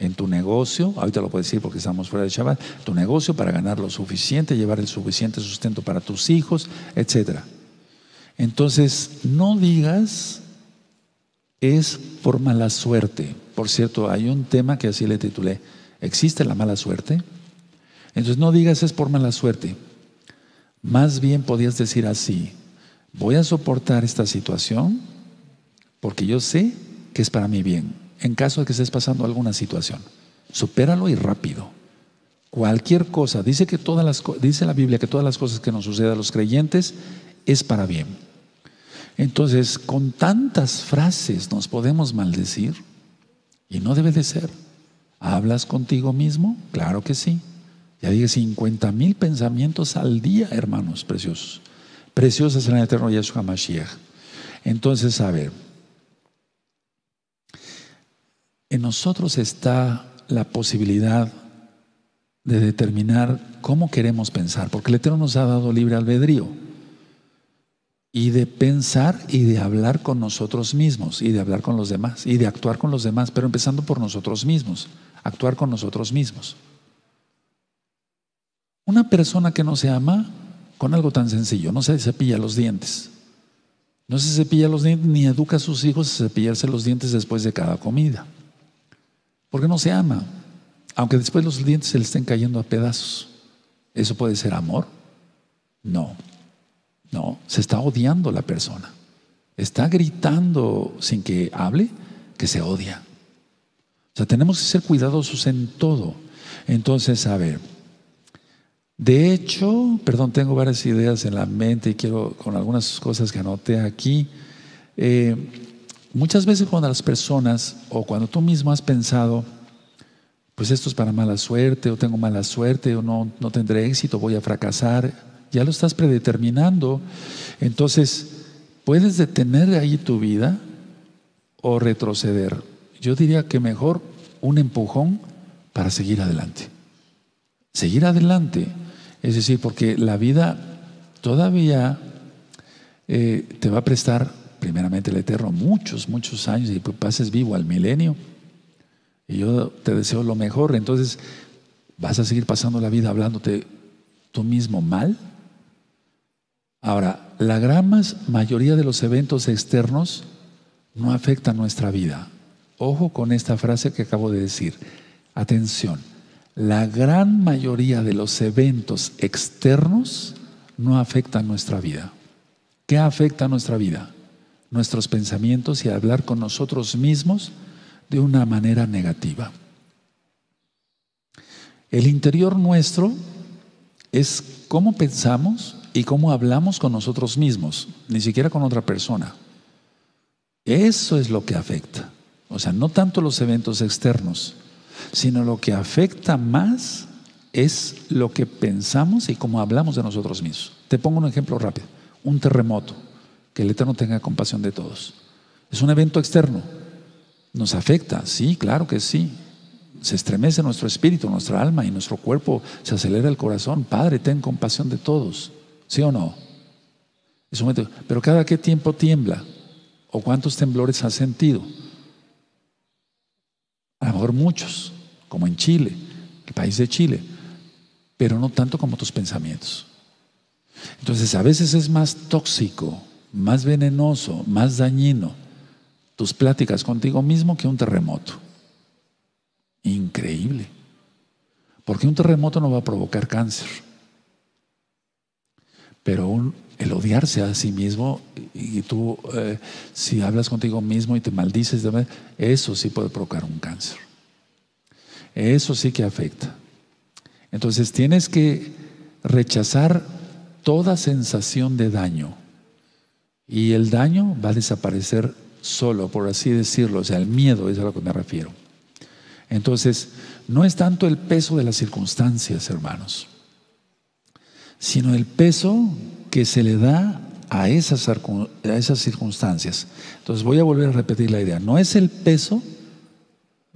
en tu negocio, ahorita lo puedo decir porque estamos fuera de Shabbat, tu negocio para ganar lo suficiente, llevar el suficiente sustento para tus hijos, etc. Entonces, no digas es por mala suerte. Por cierto, hay un tema que así le titulé, ¿existe la mala suerte? Entonces no digas es por mala suerte. Más bien podías decir así, voy a soportar esta situación porque yo sé que es para mi bien, en caso de que estés pasando alguna situación. Supéralo y rápido. Cualquier cosa, dice que todas las dice la Biblia que todas las cosas que nos suceden a los creyentes es para bien. Entonces, con tantas frases nos podemos maldecir y no debe de ser. ¿Hablas contigo mismo? Claro que sí. Ya dije 50 mil pensamientos al día, hermanos preciosos. Preciosos en el eterno Yeshua Mashiach. Entonces, a ver, en nosotros está la posibilidad de determinar cómo queremos pensar, porque el Eterno nos ha dado libre albedrío y de pensar y de hablar con nosotros mismos y de hablar con los demás y de actuar con los demás, pero empezando por nosotros mismos, actuar con nosotros mismos. Una persona que no se ama con algo tan sencillo, no se cepilla los dientes. No se cepilla los dientes ni educa a sus hijos a cepillarse los dientes después de cada comida. Porque no se ama. Aunque después los dientes se le estén cayendo a pedazos. ¿Eso puede ser amor? No. No, se está odiando la persona. está gritando sin que hable que se odia. O sea, tenemos que ser cuidadosos en todo. Entonces, a ver, de hecho, perdón, tengo varias ideas en la mente y quiero, con algunas cosas que anoté aquí, eh, muchas veces cuando las personas o cuando tú mismo has pensado, pues esto es para mala suerte o tengo mala suerte o no, no tendré éxito, voy a fracasar, ya lo estás predeterminando, entonces puedes detener ahí tu vida o retroceder. Yo diría que mejor un empujón para seguir adelante. Seguir adelante. Es decir, porque la vida todavía eh, te va a prestar, primeramente el Eterno, muchos, muchos años y pues pases vivo al milenio. Y yo te deseo lo mejor. Entonces, ¿vas a seguir pasando la vida hablándote tú mismo mal? Ahora, la gran mayoría de los eventos externos no afectan nuestra vida. Ojo con esta frase que acabo de decir. Atención, la gran mayoría de los eventos externos no afectan nuestra vida. ¿Qué afecta nuestra vida? Nuestros pensamientos y hablar con nosotros mismos de una manera negativa. El interior nuestro es cómo pensamos y cómo hablamos con nosotros mismos, ni siquiera con otra persona. Eso es lo que afecta. O sea, no tanto los eventos externos, sino lo que afecta más es lo que pensamos y cómo hablamos de nosotros mismos. Te pongo un ejemplo rápido. Un terremoto. Que el Eterno tenga compasión de todos. Es un evento externo. ¿Nos afecta? Sí, claro que sí. Se estremece nuestro espíritu, nuestra alma y nuestro cuerpo, se acelera el corazón. Padre, ten compasión de todos. ¿Sí o no? Pero cada qué tiempo tiembla o cuántos temblores has sentido. A lo mejor muchos, como en Chile, el país de Chile, pero no tanto como tus pensamientos. Entonces a veces es más tóxico, más venenoso, más dañino tus pláticas contigo mismo que un terremoto. Increíble. Porque un terremoto no va a provocar cáncer. Pero el odiarse a sí mismo y tú eh, si hablas contigo mismo y te maldices, eso sí puede provocar un cáncer. Eso sí que afecta. Entonces tienes que rechazar toda sensación de daño y el daño va a desaparecer solo, por así decirlo, o sea, el miedo es a lo que me refiero. Entonces, no es tanto el peso de las circunstancias, hermanos, sino el peso que se le da a esas, a esas circunstancias. Entonces voy a volver a repetir la idea. No es el peso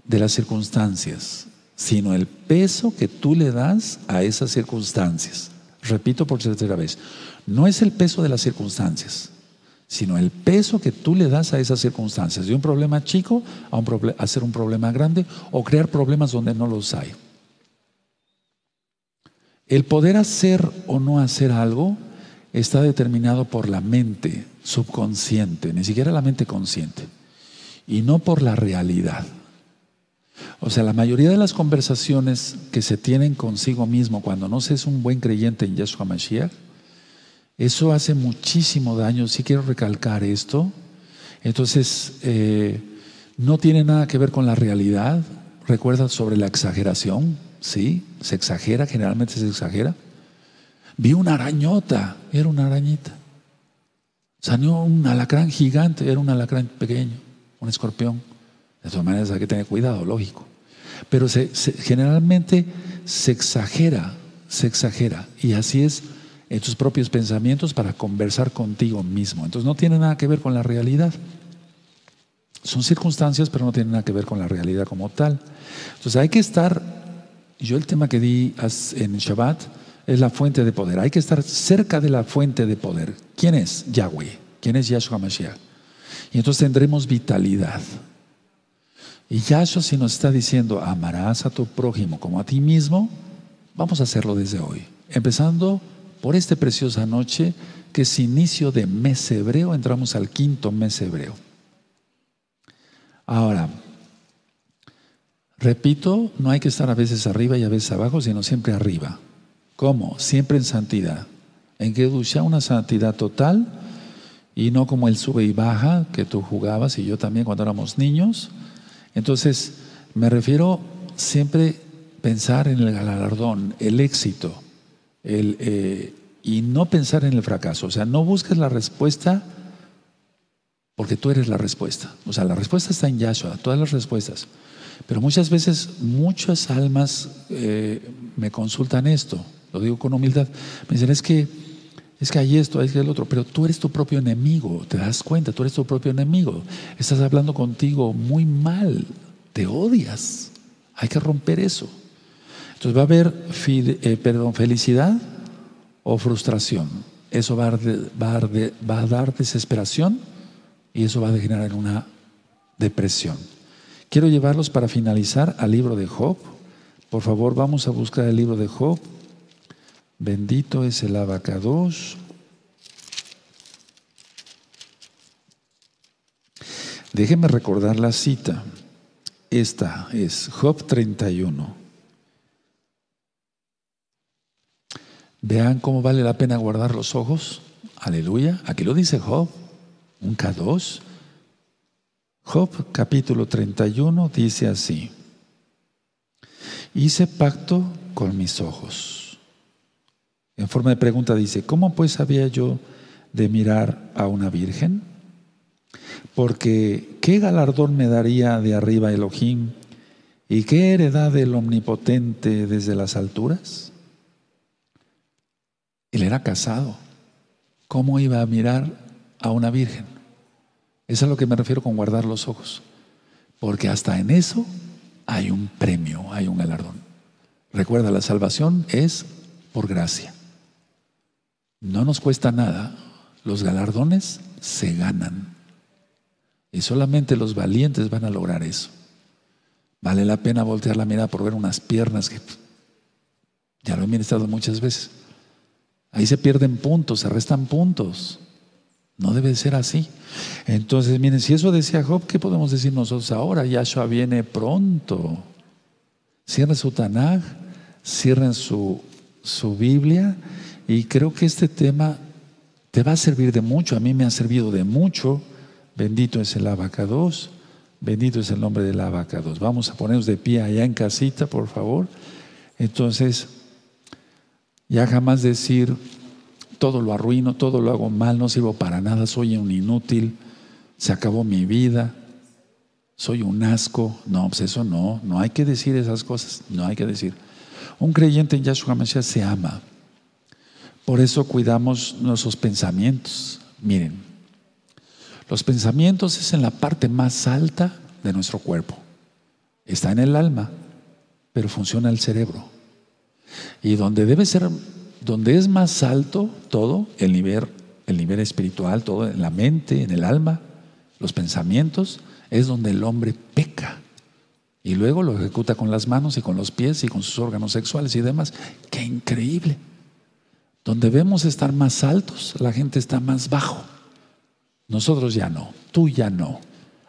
de las circunstancias, sino el peso que tú le das a esas circunstancias. Repito por tercera vez. No es el peso de las circunstancias, sino el peso que tú le das a esas circunstancias. De un problema chico a, un a ser un problema grande o crear problemas donde no los hay. El poder hacer o no hacer algo está determinado por la mente subconsciente, ni siquiera la mente consciente, y no por la realidad. O sea, la mayoría de las conversaciones que se tienen consigo mismo cuando no se es un buen creyente en Yeshua Mashiach, eso hace muchísimo daño. Si quiero recalcar esto, entonces eh, no tiene nada que ver con la realidad. Recuerda sobre la exageración, ¿sí? Se exagera, generalmente se exagera. Vi una arañota, era una arañita. Salió un alacrán gigante, era un alacrán pequeño, un escorpión. De todas maneras hay que tener cuidado, lógico. Pero generalmente se exagera, se exagera. Y así es en tus propios pensamientos para conversar contigo mismo. Entonces no tiene nada que ver con la realidad. Son circunstancias, pero no tienen nada que ver con la realidad como tal. Entonces hay que estar, yo el tema que di en Shabbat, es la fuente de poder. Hay que estar cerca de la fuente de poder. ¿Quién es? Yahweh. ¿Quién es Yahshua Mashiach? Y entonces tendremos vitalidad. Y Yahshua si nos está diciendo, amarás a tu prójimo como a ti mismo, vamos a hacerlo desde hoy. Empezando por esta preciosa noche, que es inicio de mes hebreo, entramos al quinto mes hebreo. Ahora, repito, no hay que estar a veces arriba y a veces abajo, sino siempre arriba. ¿Cómo? Siempre en santidad. En que una santidad total y no como el sube y baja que tú jugabas y yo también cuando éramos niños. Entonces, me refiero siempre pensar en el galardón, el éxito, el, eh, y no pensar en el fracaso. O sea, no busques la respuesta porque tú eres la respuesta. O sea, la respuesta está en Yahshua, todas las respuestas. Pero muchas veces, muchas almas eh, me consultan esto, lo digo con humildad. Me dicen, es que, es que hay esto, hay el otro, pero tú eres tu propio enemigo, te das cuenta, tú eres tu propio enemigo. Estás hablando contigo muy mal, te odias. Hay que romper eso. Entonces va a haber eh, perdón, felicidad o frustración. Eso va a, dar desesperación y eso va a generar una depresión. Quiero llevarlos para finalizar al libro de Job. Por favor, vamos a buscar el libro de Job. Bendito es el abacados. Déjenme recordar la cita. Esta es Job 31. Vean cómo vale la pena guardar los ojos. Aleluya. Aquí lo dice Job. Un K2. Job capítulo 31 dice así. Hice pacto con mis ojos. En forma de pregunta dice, ¿cómo pues había yo de mirar a una virgen? Porque ¿qué galardón me daría de arriba Elohim? ¿Y qué heredad del omnipotente desde las alturas? Él era casado. ¿Cómo iba a mirar a una virgen? Eso es a lo que me refiero con guardar los ojos. Porque hasta en eso hay un premio, hay un galardón. Recuerda, la salvación es por gracia. No nos cuesta nada. Los galardones se ganan. Y solamente los valientes van a lograr eso. Vale la pena voltear la mirada por ver unas piernas que ya lo he ministrado muchas veces. Ahí se pierden puntos, se restan puntos. No debe ser así. Entonces, miren, si eso decía Job, ¿qué podemos decir nosotros ahora? Yahshua viene pronto. Cierren su Tanaj, cierren su, su Biblia y creo que este tema te va a servir de mucho. A mí me ha servido de mucho Bendito es el abacados. Bendito es el nombre del abacados. Vamos a ponernos de pie allá en casita, por favor. Entonces, ya jamás decir, todo lo arruino, todo lo hago mal, no sirvo para nada, soy un inútil, se acabó mi vida, soy un asco. No, pues eso no, no hay que decir esas cosas, no hay que decir. Un creyente en Yahshua Mashiach se ama. Por eso cuidamos nuestros pensamientos. Miren, los pensamientos es en la parte más alta de nuestro cuerpo. Está en el alma, pero funciona el cerebro. Y donde debe ser, donde es más alto todo, el nivel, el nivel espiritual, todo en la mente, en el alma, los pensamientos, es donde el hombre peca. Y luego lo ejecuta con las manos y con los pies y con sus órganos sexuales y demás. ¡Qué increíble! Donde vemos estar más altos, la gente está más bajo. Nosotros ya no, tú ya no.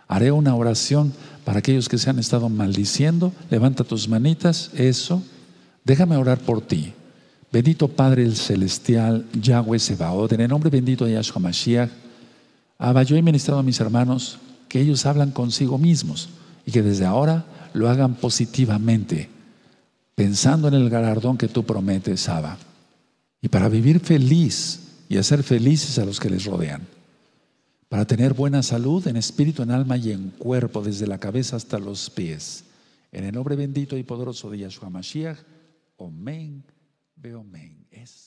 Haré una oración para aquellos que se han estado maldiciendo. Levanta tus manitas, eso. Déjame orar por ti. Bendito Padre el Celestial, Yahweh Sebaot, en el nombre bendito de Yahshua Mashiach. Abba, yo he ministrado a mis hermanos que ellos hablan consigo mismos y que desde ahora lo hagan positivamente, pensando en el galardón que tú prometes, Abba. Y para vivir feliz y hacer felices a los que les rodean para tener buena salud en espíritu, en alma y en cuerpo, desde la cabeza hasta los pies. En el nombre bendito y poderoso de Yahshua Mashiach, Omen, Beomen. Eso.